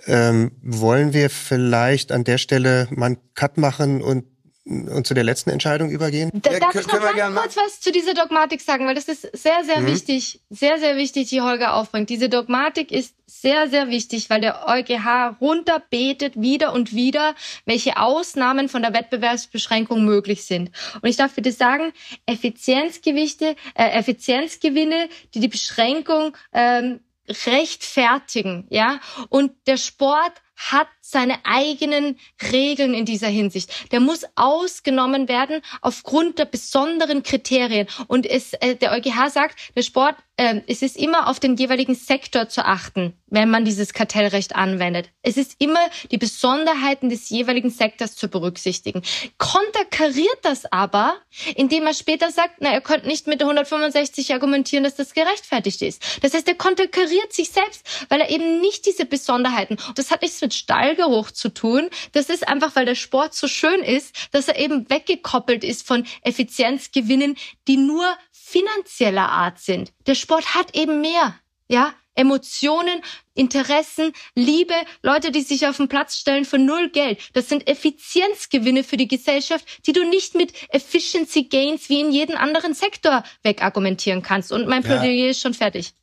S8: Ähm, wollen wir vielleicht an der Stelle mal einen Cut machen und und zu der letzten Entscheidung übergehen?
S9: Da, darf ich noch ganz kurz was zu dieser Dogmatik sagen, weil das ist sehr, sehr mhm. wichtig, sehr, sehr wichtig, die Holger aufbringt. Diese Dogmatik ist sehr, sehr wichtig, weil der EuGH runterbetet wieder und wieder, welche Ausnahmen von der Wettbewerbsbeschränkung möglich sind. Und ich darf bitte sagen, Effizienzgewichte, äh, Effizienzgewinne, die die Beschränkung ähm, rechtfertigen, ja. Und der Sport hat seine eigenen Regeln in dieser Hinsicht. Der muss ausgenommen werden aufgrund der besonderen Kriterien. Und es, äh, der EuGH sagt, der Sport, äh, es ist immer auf den jeweiligen Sektor zu achten, wenn man dieses Kartellrecht anwendet. Es ist immer die Besonderheiten des jeweiligen Sektors zu berücksichtigen. Konterkariert das aber, indem er später sagt, na, er könnte nicht mit der 165 argumentieren, dass das gerechtfertigt ist. Das heißt, er konterkariert sich selbst, weil er eben nicht diese Besonderheiten, das hat nichts mit Stall Stallgeruch zu tun. Das ist einfach, weil der Sport so schön ist, dass er eben weggekoppelt ist von Effizienzgewinnen, die nur finanzieller Art sind. Der Sport hat eben mehr. Ja, Emotionen, Interessen, Liebe, Leute, die sich auf den Platz stellen für null Geld. Das sind Effizienzgewinne für die Gesellschaft, die du nicht mit Efficiency Gains wie in jedem anderen Sektor wegargumentieren kannst. Und mein Plädoyer ja. ist schon fertig.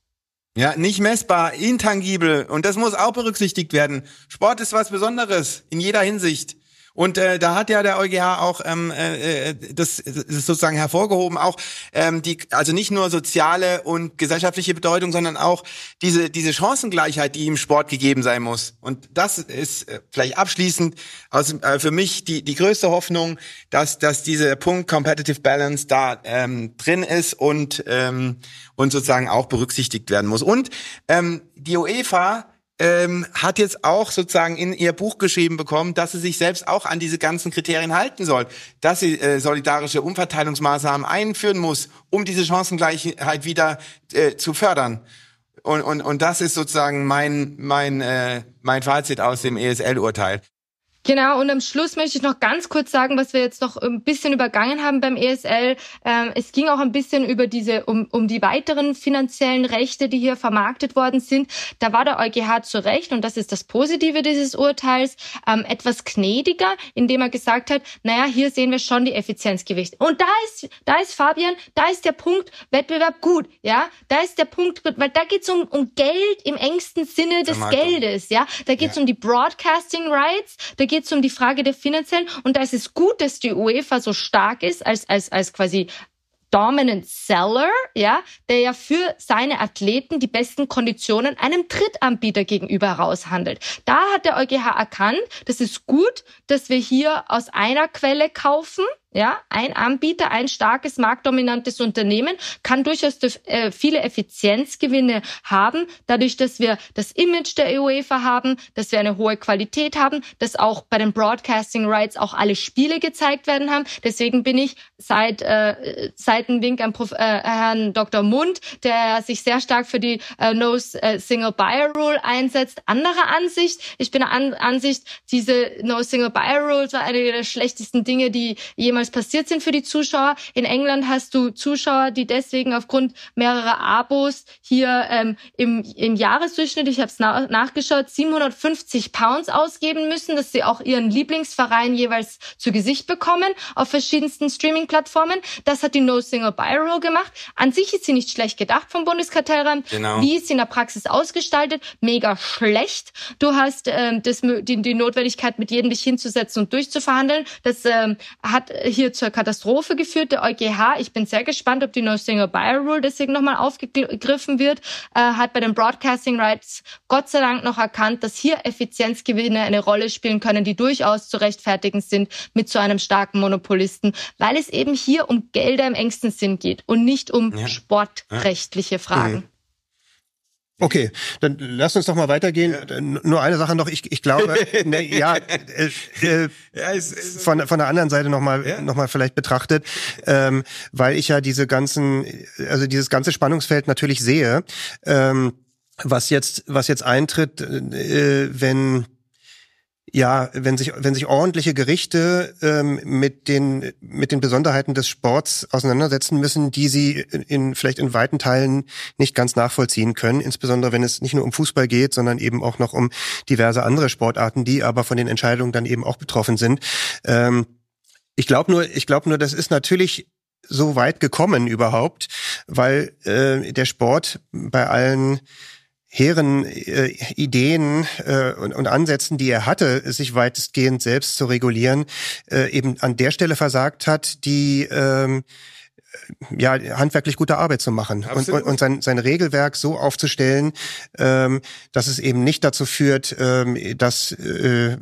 S1: Ja, nicht messbar, intangibel. Und das muss auch berücksichtigt werden. Sport ist was Besonderes in jeder Hinsicht. Und äh, da hat ja der EuGH auch ähm, äh, das, das sozusagen hervorgehoben, auch ähm, die, also nicht nur soziale und gesellschaftliche Bedeutung, sondern auch diese diese Chancengleichheit, die im Sport gegeben sein muss. Und das ist äh, vielleicht abschließend aus, äh, für mich die die größte Hoffnung, dass dass dieser Punkt Competitive Balance da ähm, drin ist und ähm, und sozusagen auch berücksichtigt werden muss. Und ähm, die UEFA ähm, hat jetzt auch sozusagen in ihr Buch geschrieben bekommen, dass sie sich selbst auch an diese ganzen Kriterien halten soll, dass sie äh, solidarische Umverteilungsmaßnahmen einführen muss, um diese Chancengleichheit wieder äh, zu fördern. Und, und, und das ist sozusagen mein, mein, äh, mein Fazit aus dem ESL-Urteil.
S9: Genau, und am Schluss möchte ich noch ganz kurz sagen, was wir jetzt noch ein bisschen übergangen haben beim ESL. Ähm, es ging auch ein bisschen über diese, um, um die weiteren finanziellen Rechte, die hier vermarktet worden sind. Da war der EuGH zu Recht, und das ist das Positive dieses Urteils, ähm, etwas gnädiger, indem er gesagt hat, naja, hier sehen wir schon die Effizienzgewichte. Und da ist, da ist Fabian, da ist der Punkt Wettbewerb gut, ja, da ist der Punkt weil da geht es um, um Geld im engsten Sinne des Geldes, ja, da geht es ja. um die Broadcasting Rights, da geht es um die Frage der finanziellen. Und da ist es gut, dass die UEFA so stark ist als, als, als quasi Dominant Seller, ja, der ja für seine Athleten die besten Konditionen einem Drittanbieter gegenüber heraushandelt. Da hat der EuGH erkannt, das ist gut, dass wir hier aus einer Quelle kaufen, ja, ein Anbieter, ein starkes marktdominantes Unternehmen kann durchaus äh, viele Effizienzgewinne haben, dadurch, dass wir das Image der UEFA haben, dass wir eine hohe Qualität haben, dass auch bei den Broadcasting Rights auch alle Spiele gezeigt werden haben. Deswegen bin ich seit äh, Seitenwink an Prof, äh, Herrn Dr. Mund, der sich sehr stark für die äh, No äh, Single Buyer Rule einsetzt, anderer Ansicht. Ich bin an Ansicht, diese No Single Buyer Rule war eine der schlechtesten Dinge, die jemals jemals passiert sind für die Zuschauer. In England hast du Zuschauer, die deswegen aufgrund mehrerer Abos hier ähm, im, im Jahresdurchschnitt, ich habe es na nachgeschaut, 750 Pounds ausgeben müssen, dass sie auch ihren Lieblingsverein jeweils zu Gesicht bekommen auf verschiedensten Streaming-Plattformen. Das hat die No Single Buy Rule gemacht. An sich ist sie nicht schlecht gedacht vom Bundeskartellramt. Genau. Wie ist sie in der Praxis ausgestaltet? Mega schlecht. Du hast ähm, das, die, die Notwendigkeit, mit jedem dich hinzusetzen und durchzuverhandeln. Das ähm, hat hier zur Katastrophe geführt. Der EuGH, ich bin sehr gespannt, ob die No Single Buyer Rule deswegen nochmal aufgegriffen wird, äh, hat bei den Broadcasting Rights Gott sei Dank noch erkannt, dass hier Effizienzgewinne eine Rolle spielen können, die durchaus zu rechtfertigen sind mit so einem starken Monopolisten, weil es eben hier um Gelder im engsten Sinn geht und nicht um ja. sportrechtliche Fragen. Mhm.
S8: Okay, dann lass uns doch mal weitergehen. Ja. Nur eine Sache noch. Ich, ich glaube, ne, ja, äh, äh, ja es, es, von, von der anderen Seite nochmal ja. noch mal vielleicht betrachtet, ähm, weil ich ja diese ganzen, also dieses ganze Spannungsfeld natürlich sehe, ähm, was jetzt, was jetzt eintritt, äh, wenn ja, wenn sich, wenn sich ordentliche Gerichte ähm, mit den mit den Besonderheiten des Sports auseinandersetzen müssen, die sie in vielleicht in weiten Teilen nicht ganz nachvollziehen können, insbesondere wenn es nicht nur um Fußball geht, sondern eben auch noch um diverse andere Sportarten, die aber von den Entscheidungen dann eben auch betroffen sind. Ähm, ich glaube nur, ich glaube nur, das ist natürlich so weit gekommen überhaupt, weil äh, der Sport bei allen hehren äh, Ideen äh, und, und Ansätzen, die er hatte, sich weitestgehend selbst zu regulieren, äh, eben an der Stelle versagt hat, die ähm, ja, handwerklich gute Arbeit zu machen und, und, und sein, sein Regelwerk so aufzustellen, ähm, dass es eben nicht dazu führt, ähm, dass, äh,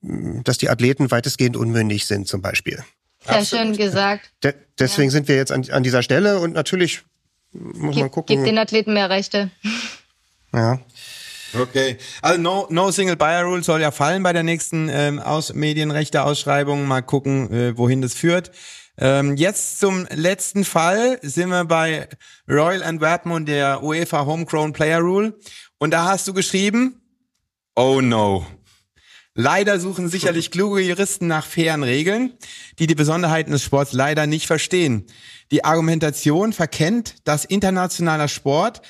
S8: dass die Athleten weitestgehend unmündig sind, zum Beispiel.
S9: Sehr Absolut. schön gesagt.
S8: De deswegen ja. sind wir jetzt an, an dieser Stelle und natürlich muss
S9: Gib,
S8: man gucken.
S9: Gibt den Athleten mehr Rechte.
S8: Ja.
S1: Okay, also no, no Single Buyer Rule soll ja fallen bei der nächsten ähm, Aus Medienrechte-Ausschreibung. Mal gucken, äh, wohin das führt. Ähm, jetzt zum letzten Fall sind wir bei Royal Antwerpen und der UEFA Homegrown Player Rule. Und da hast du geschrieben, oh no. Leider suchen sicherlich kluge Juristen nach fairen Regeln, die die Besonderheiten des Sports leider nicht verstehen. Die Argumentation verkennt, dass internationaler Sport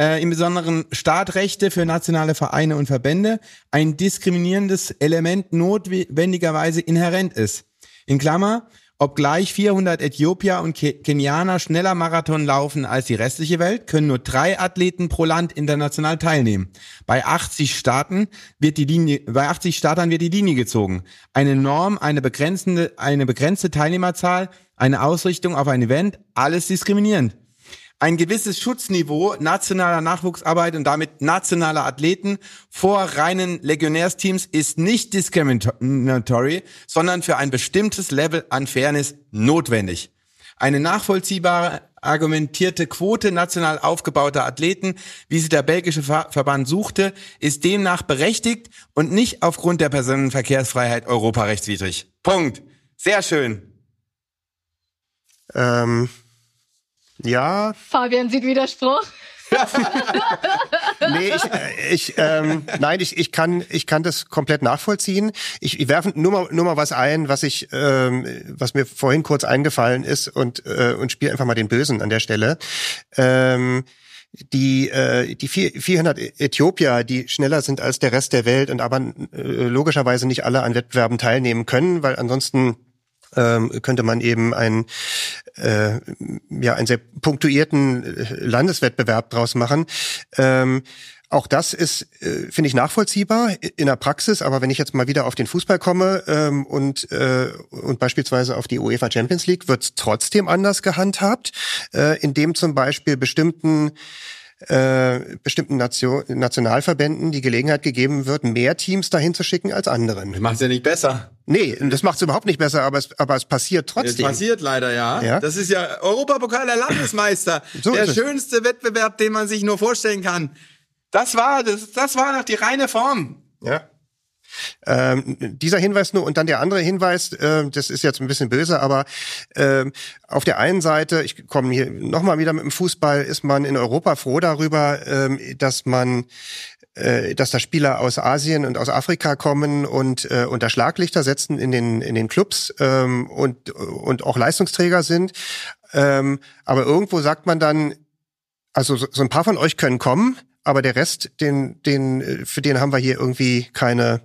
S1: äh, im Besonderen Startrechte für nationale Vereine und Verbände ein diskriminierendes Element notwendigerweise inhärent ist. In Klammer, obgleich 400 Äthiopier und Kenianer schneller Marathon laufen als die restliche Welt, können nur drei Athleten pro Land international teilnehmen. Bei 80 Staaten wird die Linie, bei 80 Startern wird die Linie gezogen. Eine Norm, eine begrenzende, eine begrenzte Teilnehmerzahl, eine Ausrichtung auf ein Event, alles diskriminierend ein gewisses Schutzniveau nationaler Nachwuchsarbeit und damit nationaler Athleten vor reinen Legionärsteams ist nicht discriminatory, sondern für ein bestimmtes Level an Fairness notwendig. Eine nachvollziehbare argumentierte Quote national aufgebauter Athleten, wie sie der belgische Verband suchte, ist demnach berechtigt und nicht aufgrund der Personenverkehrsfreiheit europarechtswidrig. Punkt. Sehr schön.
S8: Ähm, ja.
S9: Fabian sieht Widerspruch.
S8: nee, ich, ich ähm, nein, ich, ich kann ich kann das komplett nachvollziehen. Ich, ich werfe nur mal nur mal was ein, was ich ähm, was mir vorhin kurz eingefallen ist und äh, und spiele einfach mal den Bösen an der Stelle. Ähm, die äh, die 400 Äthiopier, die schneller sind als der Rest der Welt und aber äh, logischerweise nicht alle an Wettbewerben teilnehmen können, weil ansonsten ähm, könnte man eben einen, äh, ja, einen sehr punktuierten äh, Landeswettbewerb draus machen. Ähm, auch das ist, äh, finde ich, nachvollziehbar in der Praxis. Aber wenn ich jetzt mal wieder auf den Fußball komme ähm, und, äh, und beispielsweise auf die UEFA Champions League, wird es trotzdem anders gehandhabt, äh, indem zum Beispiel bestimmten äh, bestimmten Nation, Nationalverbänden die Gelegenheit gegeben wird, mehr Teams dahin zu schicken als anderen.
S1: Das macht es ja nicht besser.
S8: Nee, das macht es überhaupt nicht besser, aber es, aber es passiert trotzdem.
S1: Es passiert leider, ja. ja. Das ist ja Europapokal der Landesmeister. so der schönste Wettbewerb, den man sich nur vorstellen kann. Das war, das, das war noch die reine Form.
S8: Ja. Ähm, dieser Hinweis nur und dann der andere Hinweis, äh, das ist jetzt ein bisschen böse, aber äh, auf der einen Seite, ich komme hier nochmal wieder mit dem Fußball, ist man in Europa froh darüber, äh, dass man äh, dass da Spieler aus Asien und aus Afrika kommen und äh, unter Schlaglichter setzen in den in den Clubs ähm, und und auch Leistungsträger sind. Ähm, aber irgendwo sagt man dann, also so, so ein paar von euch können kommen, aber der Rest, den, den, für den haben wir hier irgendwie keine, äh,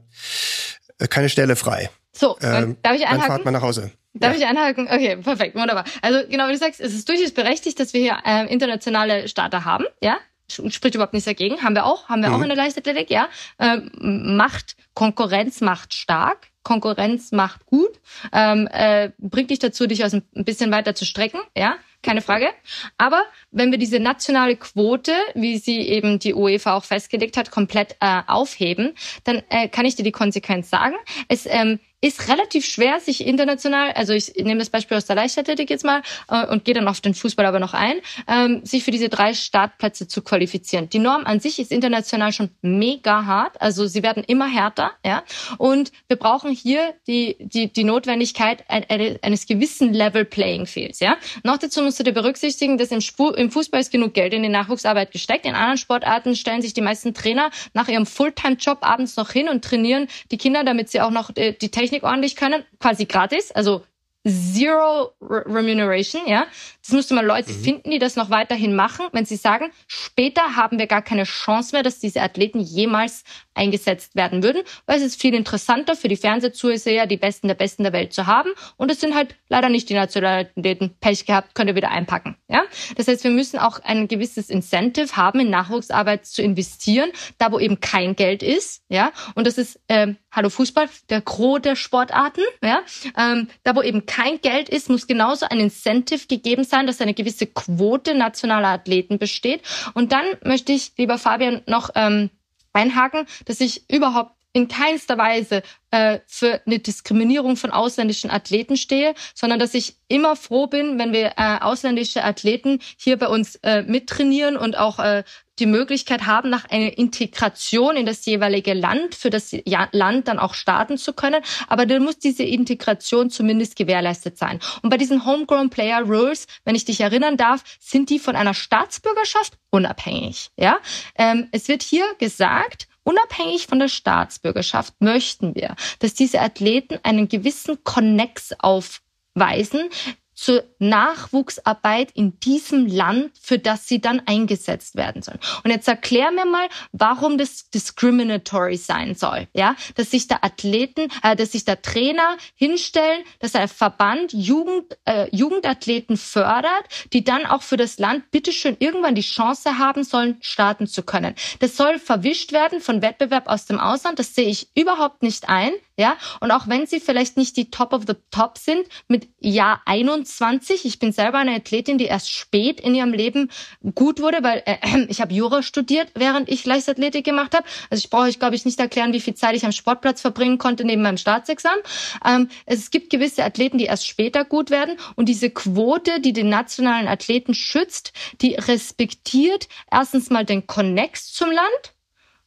S8: keine Stelle frei.
S9: So, ähm, darf ich einhaken?
S8: Dann fahrt man nach Hause.
S9: Darf ja. ich einhaken? Okay, perfekt, wunderbar. Also genau wie du sagst, es ist durchaus berechtigt, dass wir hier äh, internationale Starter haben, ja? Spricht überhaupt nichts dagegen. Haben wir auch, haben wir mhm. auch in der Leichtathletik, ja? Ähm, macht, Konkurrenz macht stark, Konkurrenz macht gut, ähm, äh, bringt dich dazu, dich aus ein bisschen weiter zu strecken, ja, keine Frage. Aber wenn wir diese nationale Quote, wie sie eben die UEFA auch festgelegt hat, komplett äh, aufheben, dann äh, kann ich dir die Konsequenz sagen. Es ähm, ist relativ schwer, sich international, also ich nehme das Beispiel aus der Leichtathletik jetzt mal äh, und gehe dann auf den Fußball aber noch ein, ähm, sich für diese drei Startplätze zu qualifizieren. Die Norm an sich ist international schon mega hart, also sie werden immer härter, ja. Und wir brauchen hier die die die Notwendigkeit eines gewissen Level Playing Fields, ja. Noch dazu musst du dir berücksichtigen, dass im, Spur, im Fußball ist genug Geld in die Nachwuchsarbeit gesteckt. In anderen Sportarten stellen sich die meisten Trainer nach ihrem Fulltime-Job abends noch hin und trainieren die Kinder, damit sie auch noch äh, die Technik Technik ordentlich können, quasi gratis, also Zero Remuneration, ja. Das müsste man Leute mhm. finden, die das noch weiterhin machen, wenn sie sagen, später haben wir gar keine Chance mehr, dass diese Athleten jemals eingesetzt werden würden, weil es ist viel interessanter für die Fernsehzuseher, die Besten der Besten der Welt zu haben. Und es sind halt leider nicht die Nationalitäten. Pech gehabt, könnt ihr wieder einpacken. Ja? Das heißt, wir müssen auch ein gewisses Incentive haben, in Nachwuchsarbeit zu investieren, da wo eben kein Geld ist. Ja? Und das ist, ähm, hallo Fußball, der Gros der Sportarten. Ja? Ähm, da wo eben kein Geld ist, muss genauso ein Incentive gegeben sein, dass eine gewisse Quote nationaler Athleten besteht. Und dann möchte ich, lieber Fabian, noch ähm, einhaken, dass ich überhaupt in keinster Weise äh, für eine Diskriminierung von ausländischen Athleten stehe, sondern dass ich immer froh bin, wenn wir äh, ausländische Athleten hier bei uns äh, mittrainieren und auch äh, die Möglichkeit haben, nach einer Integration in das jeweilige Land, für das Land dann auch starten zu können. Aber dann muss diese Integration zumindest gewährleistet sein. Und bei diesen Homegrown Player Rules, wenn ich dich erinnern darf, sind die von einer Staatsbürgerschaft unabhängig. Ja, ähm, es wird hier gesagt, Unabhängig von der Staatsbürgerschaft möchten wir, dass diese Athleten einen gewissen Connex aufweisen, zur Nachwuchsarbeit in diesem Land, für das sie dann eingesetzt werden sollen. Und jetzt erklär mir mal, warum das discriminatory sein soll, ja, dass sich der Athleten, äh, dass sich der Trainer hinstellen, dass ein Verband Jugend, äh, Jugendathleten fördert, die dann auch für das Land bitteschön irgendwann die Chance haben sollen, starten zu können. Das soll verwischt werden von Wettbewerb aus dem Ausland. Das sehe ich überhaupt nicht ein. Ja, und auch wenn sie vielleicht nicht die Top of the Top sind, mit Jahr 21, ich bin selber eine Athletin, die erst spät in ihrem Leben gut wurde, weil äh, ich habe Jura studiert, während ich Leichtathletik gemacht habe. Also ich brauche euch, glaube ich, nicht erklären, wie viel Zeit ich am Sportplatz verbringen konnte neben meinem Staatsexamen. Ähm, es gibt gewisse Athleten, die erst später gut werden und diese Quote, die den nationalen Athleten schützt, die respektiert erstens mal den Connex zum Land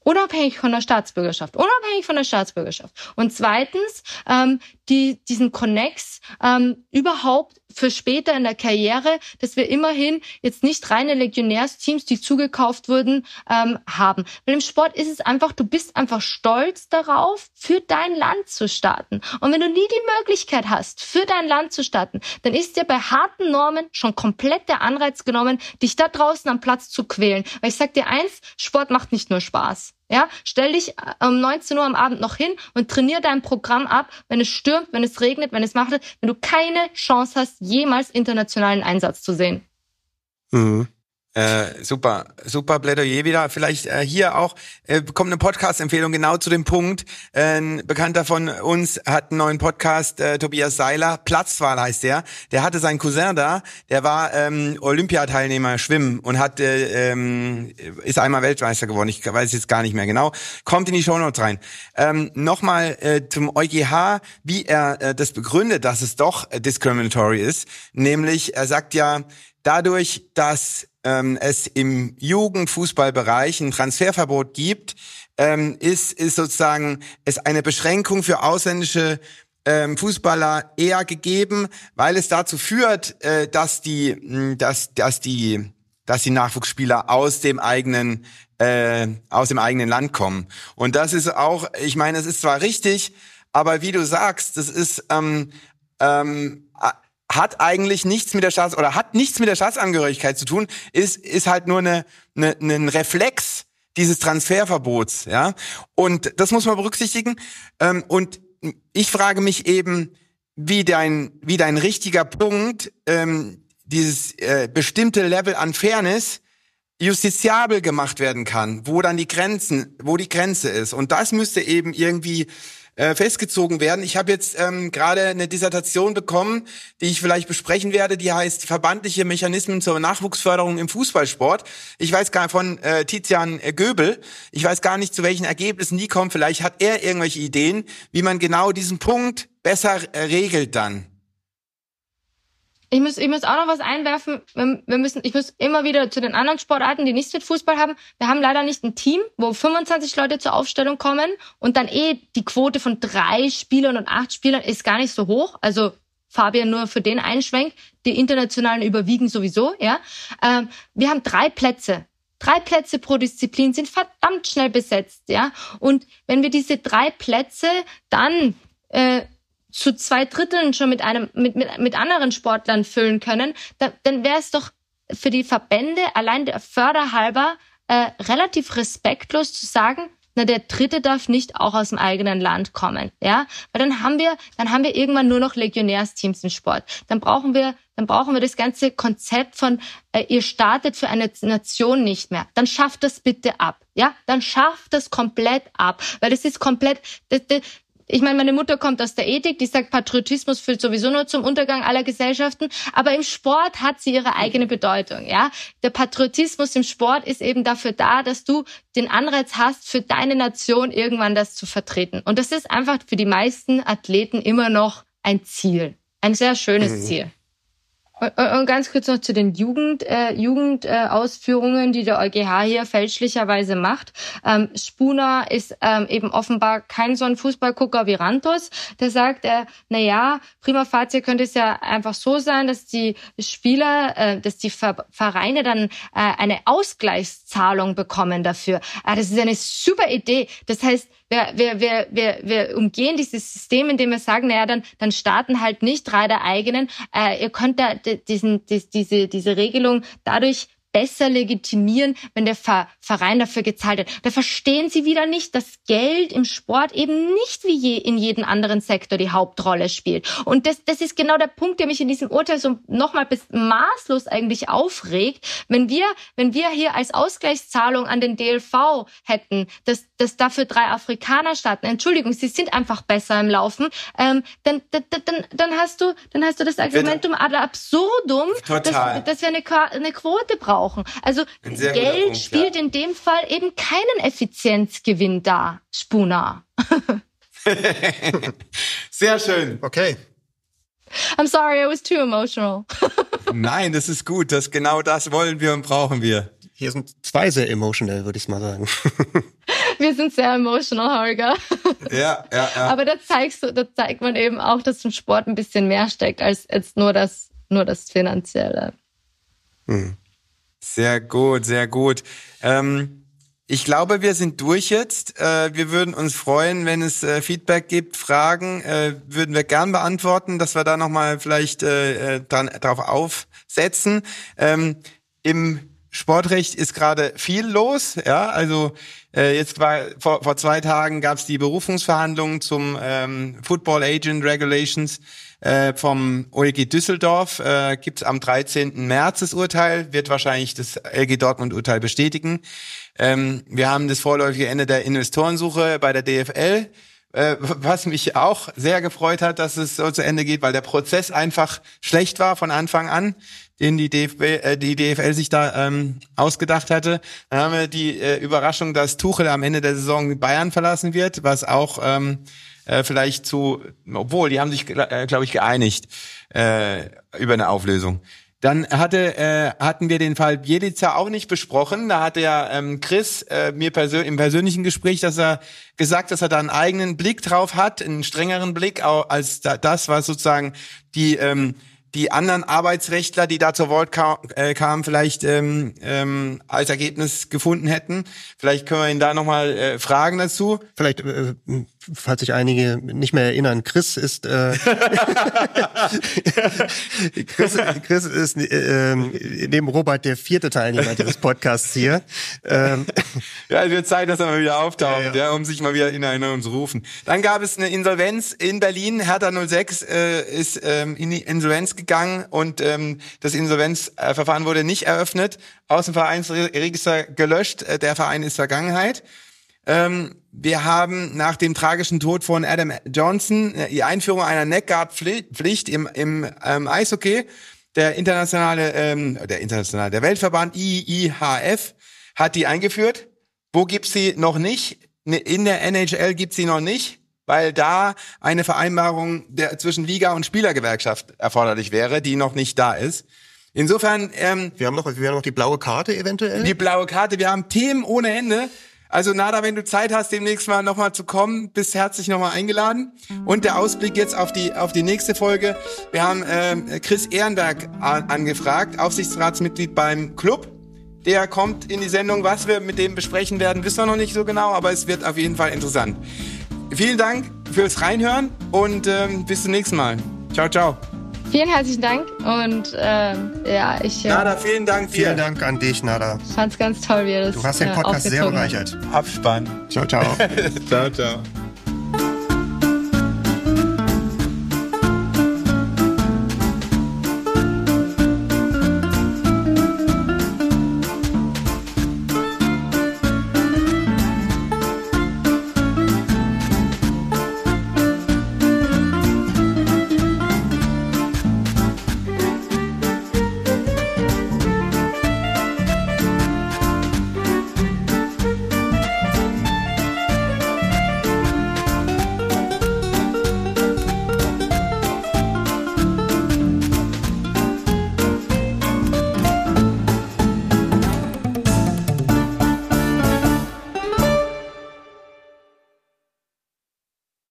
S9: Unabhängig von der Staatsbürgerschaft. Unabhängig von der Staatsbürgerschaft. Und zweitens, ähm, die, diesen Connex ähm, überhaupt für später in der Karriere, dass wir immerhin jetzt nicht reine Legionärsteams, die zugekauft wurden, ähm, haben. Weil im Sport ist es einfach, du bist einfach stolz darauf, für dein Land zu starten. Und wenn du nie die Möglichkeit hast, für dein Land zu starten, dann ist dir bei harten Normen schon komplett der Anreiz genommen, dich da draußen am Platz zu quälen. Weil ich sag dir eins, Sport macht nicht nur Spaß. Ja, stell dich äh, um 19 Uhr am Abend noch hin und trainier dein Programm ab, wenn es stürmt, wenn es regnet, wenn es macht, wenn du keine Chance hast, jemals internationalen Einsatz zu sehen.
S1: Mhm. Äh, super, super Plädoyer wieder. Vielleicht äh, hier auch äh, kommt eine Podcast-Empfehlung genau zu dem Punkt. Äh, ein Bekannter von uns hat einen neuen Podcast, äh, Tobias Seiler, Platzwahl heißt der. Der hatte seinen Cousin da, der war ähm, Olympiateilnehmer Schwimmen und hat äh, ähm, ist einmal Weltmeister geworden. Ich weiß jetzt gar nicht mehr genau. Kommt in die Shownotes rein. Ähm, Nochmal äh, zum EuGH, wie er äh, das begründet, dass es doch äh, discriminatory ist. Nämlich, er sagt ja, dadurch, dass ähm, es im Jugendfußballbereich ein Transferverbot gibt, ähm, ist, ist sozusagen es eine Beschränkung für ausländische ähm, Fußballer eher gegeben, weil es dazu führt, äh, dass die, dass, dass die, dass die Nachwuchsspieler aus dem eigenen äh, aus dem eigenen Land kommen. Und das ist auch, ich meine, es ist zwar richtig, aber wie du sagst, das ist ähm, ähm, hat eigentlich nichts mit der Staats oder hat nichts mit der Staatsangehörigkeit zu tun, ist ist halt nur eine, eine ein Reflex dieses Transferverbots, ja. Und das muss man berücksichtigen. Ähm, und ich frage mich eben, wie dein wie dein richtiger Punkt ähm, dieses äh, bestimmte Level an Fairness justiziabel gemacht werden kann, wo dann die Grenzen, wo die Grenze ist. Und das müsste eben irgendwie äh, festgezogen werden. Ich habe jetzt ähm, gerade eine Dissertation bekommen, die ich vielleicht besprechen werde, die heißt Verbandliche Mechanismen zur Nachwuchsförderung im Fußballsport. Ich weiß gar von äh, Tizian Göbel. Ich weiß gar nicht, zu welchen Ergebnissen die kommen. Vielleicht hat er irgendwelche Ideen, wie man genau diesen Punkt besser äh, regelt dann.
S9: Ich muss, ich muss auch noch was einwerfen. Wir müssen, ich muss immer wieder zu den anderen Sportarten, die nichts mit Fußball haben. Wir haben leider nicht ein Team, wo 25 Leute zur Aufstellung kommen und dann eh die Quote von drei Spielern und acht Spielern ist gar nicht so hoch. Also Fabian nur für den Einschwenk. Die internationalen überwiegen sowieso, ja. Ähm, wir haben drei Plätze. Drei Plätze pro Disziplin sind verdammt schnell besetzt, ja. Und wenn wir diese drei Plätze dann äh, zu zwei Dritteln schon mit einem mit mit, mit anderen Sportlern füllen können, dann, dann wäre es doch für die Verbände allein der Förderhalber äh, relativ respektlos zu sagen, na der Dritte darf nicht auch aus dem eigenen Land kommen, ja, weil dann haben wir dann haben wir irgendwann nur noch Legionärsteams im Sport. Dann brauchen wir dann brauchen wir das ganze Konzept von äh, ihr startet für eine Nation nicht mehr. Dann schafft das bitte ab, ja, dann schafft das komplett ab, weil das ist komplett das, das, ich meine, meine Mutter kommt aus der Ethik, die sagt, Patriotismus führt sowieso nur zum Untergang aller Gesellschaften. Aber im Sport hat sie ihre eigene Bedeutung, ja. Der Patriotismus im Sport ist eben dafür da, dass du den Anreiz hast, für deine Nation irgendwann das zu vertreten. Und das ist einfach für die meisten Athleten immer noch ein Ziel. Ein sehr schönes mhm. Ziel. Und ganz kurz noch zu den Jugend, äh, Jugendausführungen, äh, die der EuGH hier fälschlicherweise macht. Ähm, Spooner ist ähm, eben offenbar kein so ein Fußballgucker wie Rantos. Der sagt, äh, na ja, prima facie könnte es ja einfach so sein, dass die Spieler, äh, dass die Vereine dann äh, eine Ausgleichszahlung bekommen dafür. Ah, das ist eine super Idee. Das heißt, wir, wir, wir, wir, wir umgehen dieses System, indem wir sagen, naja, dann, dann starten halt nicht drei der eigenen. Äh, ihr könnt da diesen, diese, diese Regelung dadurch besser legitimieren, wenn der Verein dafür gezahlt wird. Da verstehen sie wieder nicht, dass Geld im Sport eben nicht wie je in jedem anderen Sektor die Hauptrolle spielt. Und das, das ist genau der Punkt, der mich in diesem Urteil so nochmal bis maßlos eigentlich aufregt. Wenn wir, wenn wir hier als Ausgleichszahlung an den DLV hätten, dass, dass dafür drei Afrikaner starten, Entschuldigung, sie sind einfach besser im Laufen, ähm, dann, dann, dann, dann hast du, dann hast du das Argumentum ad absurdum, dass, dass wir eine, eine Quote brauchen brauchen. Also Geld Punkt, spielt ja. in dem Fall eben keinen Effizienzgewinn dar, Spuna.
S1: Sehr schön.
S8: Okay.
S9: I'm sorry, I was too emotional.
S1: Nein, das ist gut. Das genau das wollen wir und brauchen wir.
S8: Hier sind zwei sehr emotional, würde ich mal sagen.
S9: wir sind sehr emotional, Holger.
S1: Ja, ja, ja.
S9: Aber da zeigst du, da zeigt man eben auch, dass im Sport ein bisschen mehr steckt als jetzt nur das, nur das Finanzielle.
S1: Hm. Sehr gut, sehr gut. Ähm, ich glaube, wir sind durch jetzt. Äh, wir würden uns freuen, wenn es äh, Feedback gibt, Fragen, äh, würden wir gern beantworten, dass wir da nochmal vielleicht äh, äh, dran, drauf aufsetzen. Ähm, Im Sportrecht ist gerade viel los, ja, also äh, jetzt war vor, vor zwei Tagen gab es die Berufungsverhandlungen zum ähm, Football Agent Regulations äh, vom OLG Düsseldorf. Äh, Gibt es am 13. März das Urteil, wird wahrscheinlich das LG Dortmund Urteil bestätigen. Ähm, wir haben das vorläufige Ende der Investorensuche bei der DFL äh, was mich auch sehr gefreut hat, dass es so zu Ende geht, weil der Prozess einfach schlecht war von Anfang an den die, DFB, äh, die DFL sich da ähm, ausgedacht hatte. Dann haben wir die äh, Überraschung, dass Tuchel am Ende der Saison Bayern verlassen wird, was auch ähm, äh, vielleicht zu, obwohl die haben sich, äh, glaube ich, geeinigt äh, über eine Auflösung. Dann hatte, äh, hatten wir den Fall Bielica auch nicht besprochen. Da hatte ja ähm, Chris äh, mir persö im persönlichen Gespräch, dass er gesagt, dass er da einen eigenen Blick drauf hat, einen strengeren Blick als das, was sozusagen die ähm, die anderen Arbeitsrechtler, die da zur Wort kam, äh, kamen, vielleicht ähm, ähm, als Ergebnis gefunden hätten. Vielleicht können wir ihn da nochmal äh, fragen dazu.
S8: Vielleicht, äh, falls sich einige nicht mehr erinnern, Chris ist äh, Chris, Chris ist äh, neben Robert der vierte Teilnehmer dieses Podcasts hier. Ähm.
S1: Ja, es wird Zeit, dass er mal wieder auftaucht, ja, ja. ja, um sich mal wieder in Erinnerung zu rufen. Dann gab es eine Insolvenz in Berlin. Hertha 06 äh, ist ähm, in die Insolvenz gegangen und ähm, das Insolvenzverfahren wurde nicht eröffnet, aus dem Vereinsregister gelöscht. Äh, der Verein ist Vergangenheit. Ähm, wir haben nach dem tragischen Tod von Adam Johnson äh, die Einführung einer Neckguard-Pflicht im, im ähm, Eishockey. Der internationale, ähm, der internationale, der Weltverband IIHF hat die eingeführt. Wo gibt's sie noch nicht? Ne, In der NHL gibt's sie noch nicht, weil da eine Vereinbarung der, zwischen Liga und Spielergewerkschaft erforderlich wäre, die noch nicht da ist. Insofern ähm,
S8: Wir haben noch, wir haben noch die blaue Karte eventuell.
S1: die blaue Karte. Wir haben Themen ohne Ende. Also Nada, wenn du Zeit hast, demnächst mal nochmal zu kommen, bist herzlich nochmal eingeladen. Und der Ausblick jetzt auf die auf die nächste Folge. Wir haben ähm, Chris Ehrenberg angefragt, Aufsichtsratsmitglied beim Club. Der kommt in die Sendung. Was wir mit dem besprechen werden, wissen wir noch nicht so genau, aber es wird auf jeden Fall interessant. Vielen Dank fürs Reinhören und ähm, bis zum nächsten Mal. Ciao, ciao.
S9: Vielen herzlichen Dank und ähm, ja, ich äh,
S1: Nada, vielen Dank dir.
S8: Vielen Dank an dich, Nada.
S9: fand's ganz toll, wie ihr das
S8: Du hast den
S9: äh,
S8: Podcast sehr
S9: aufgezogen habt.
S8: bereichert.
S1: Abspann.
S8: Ciao, ciao.
S1: ciao, ciao.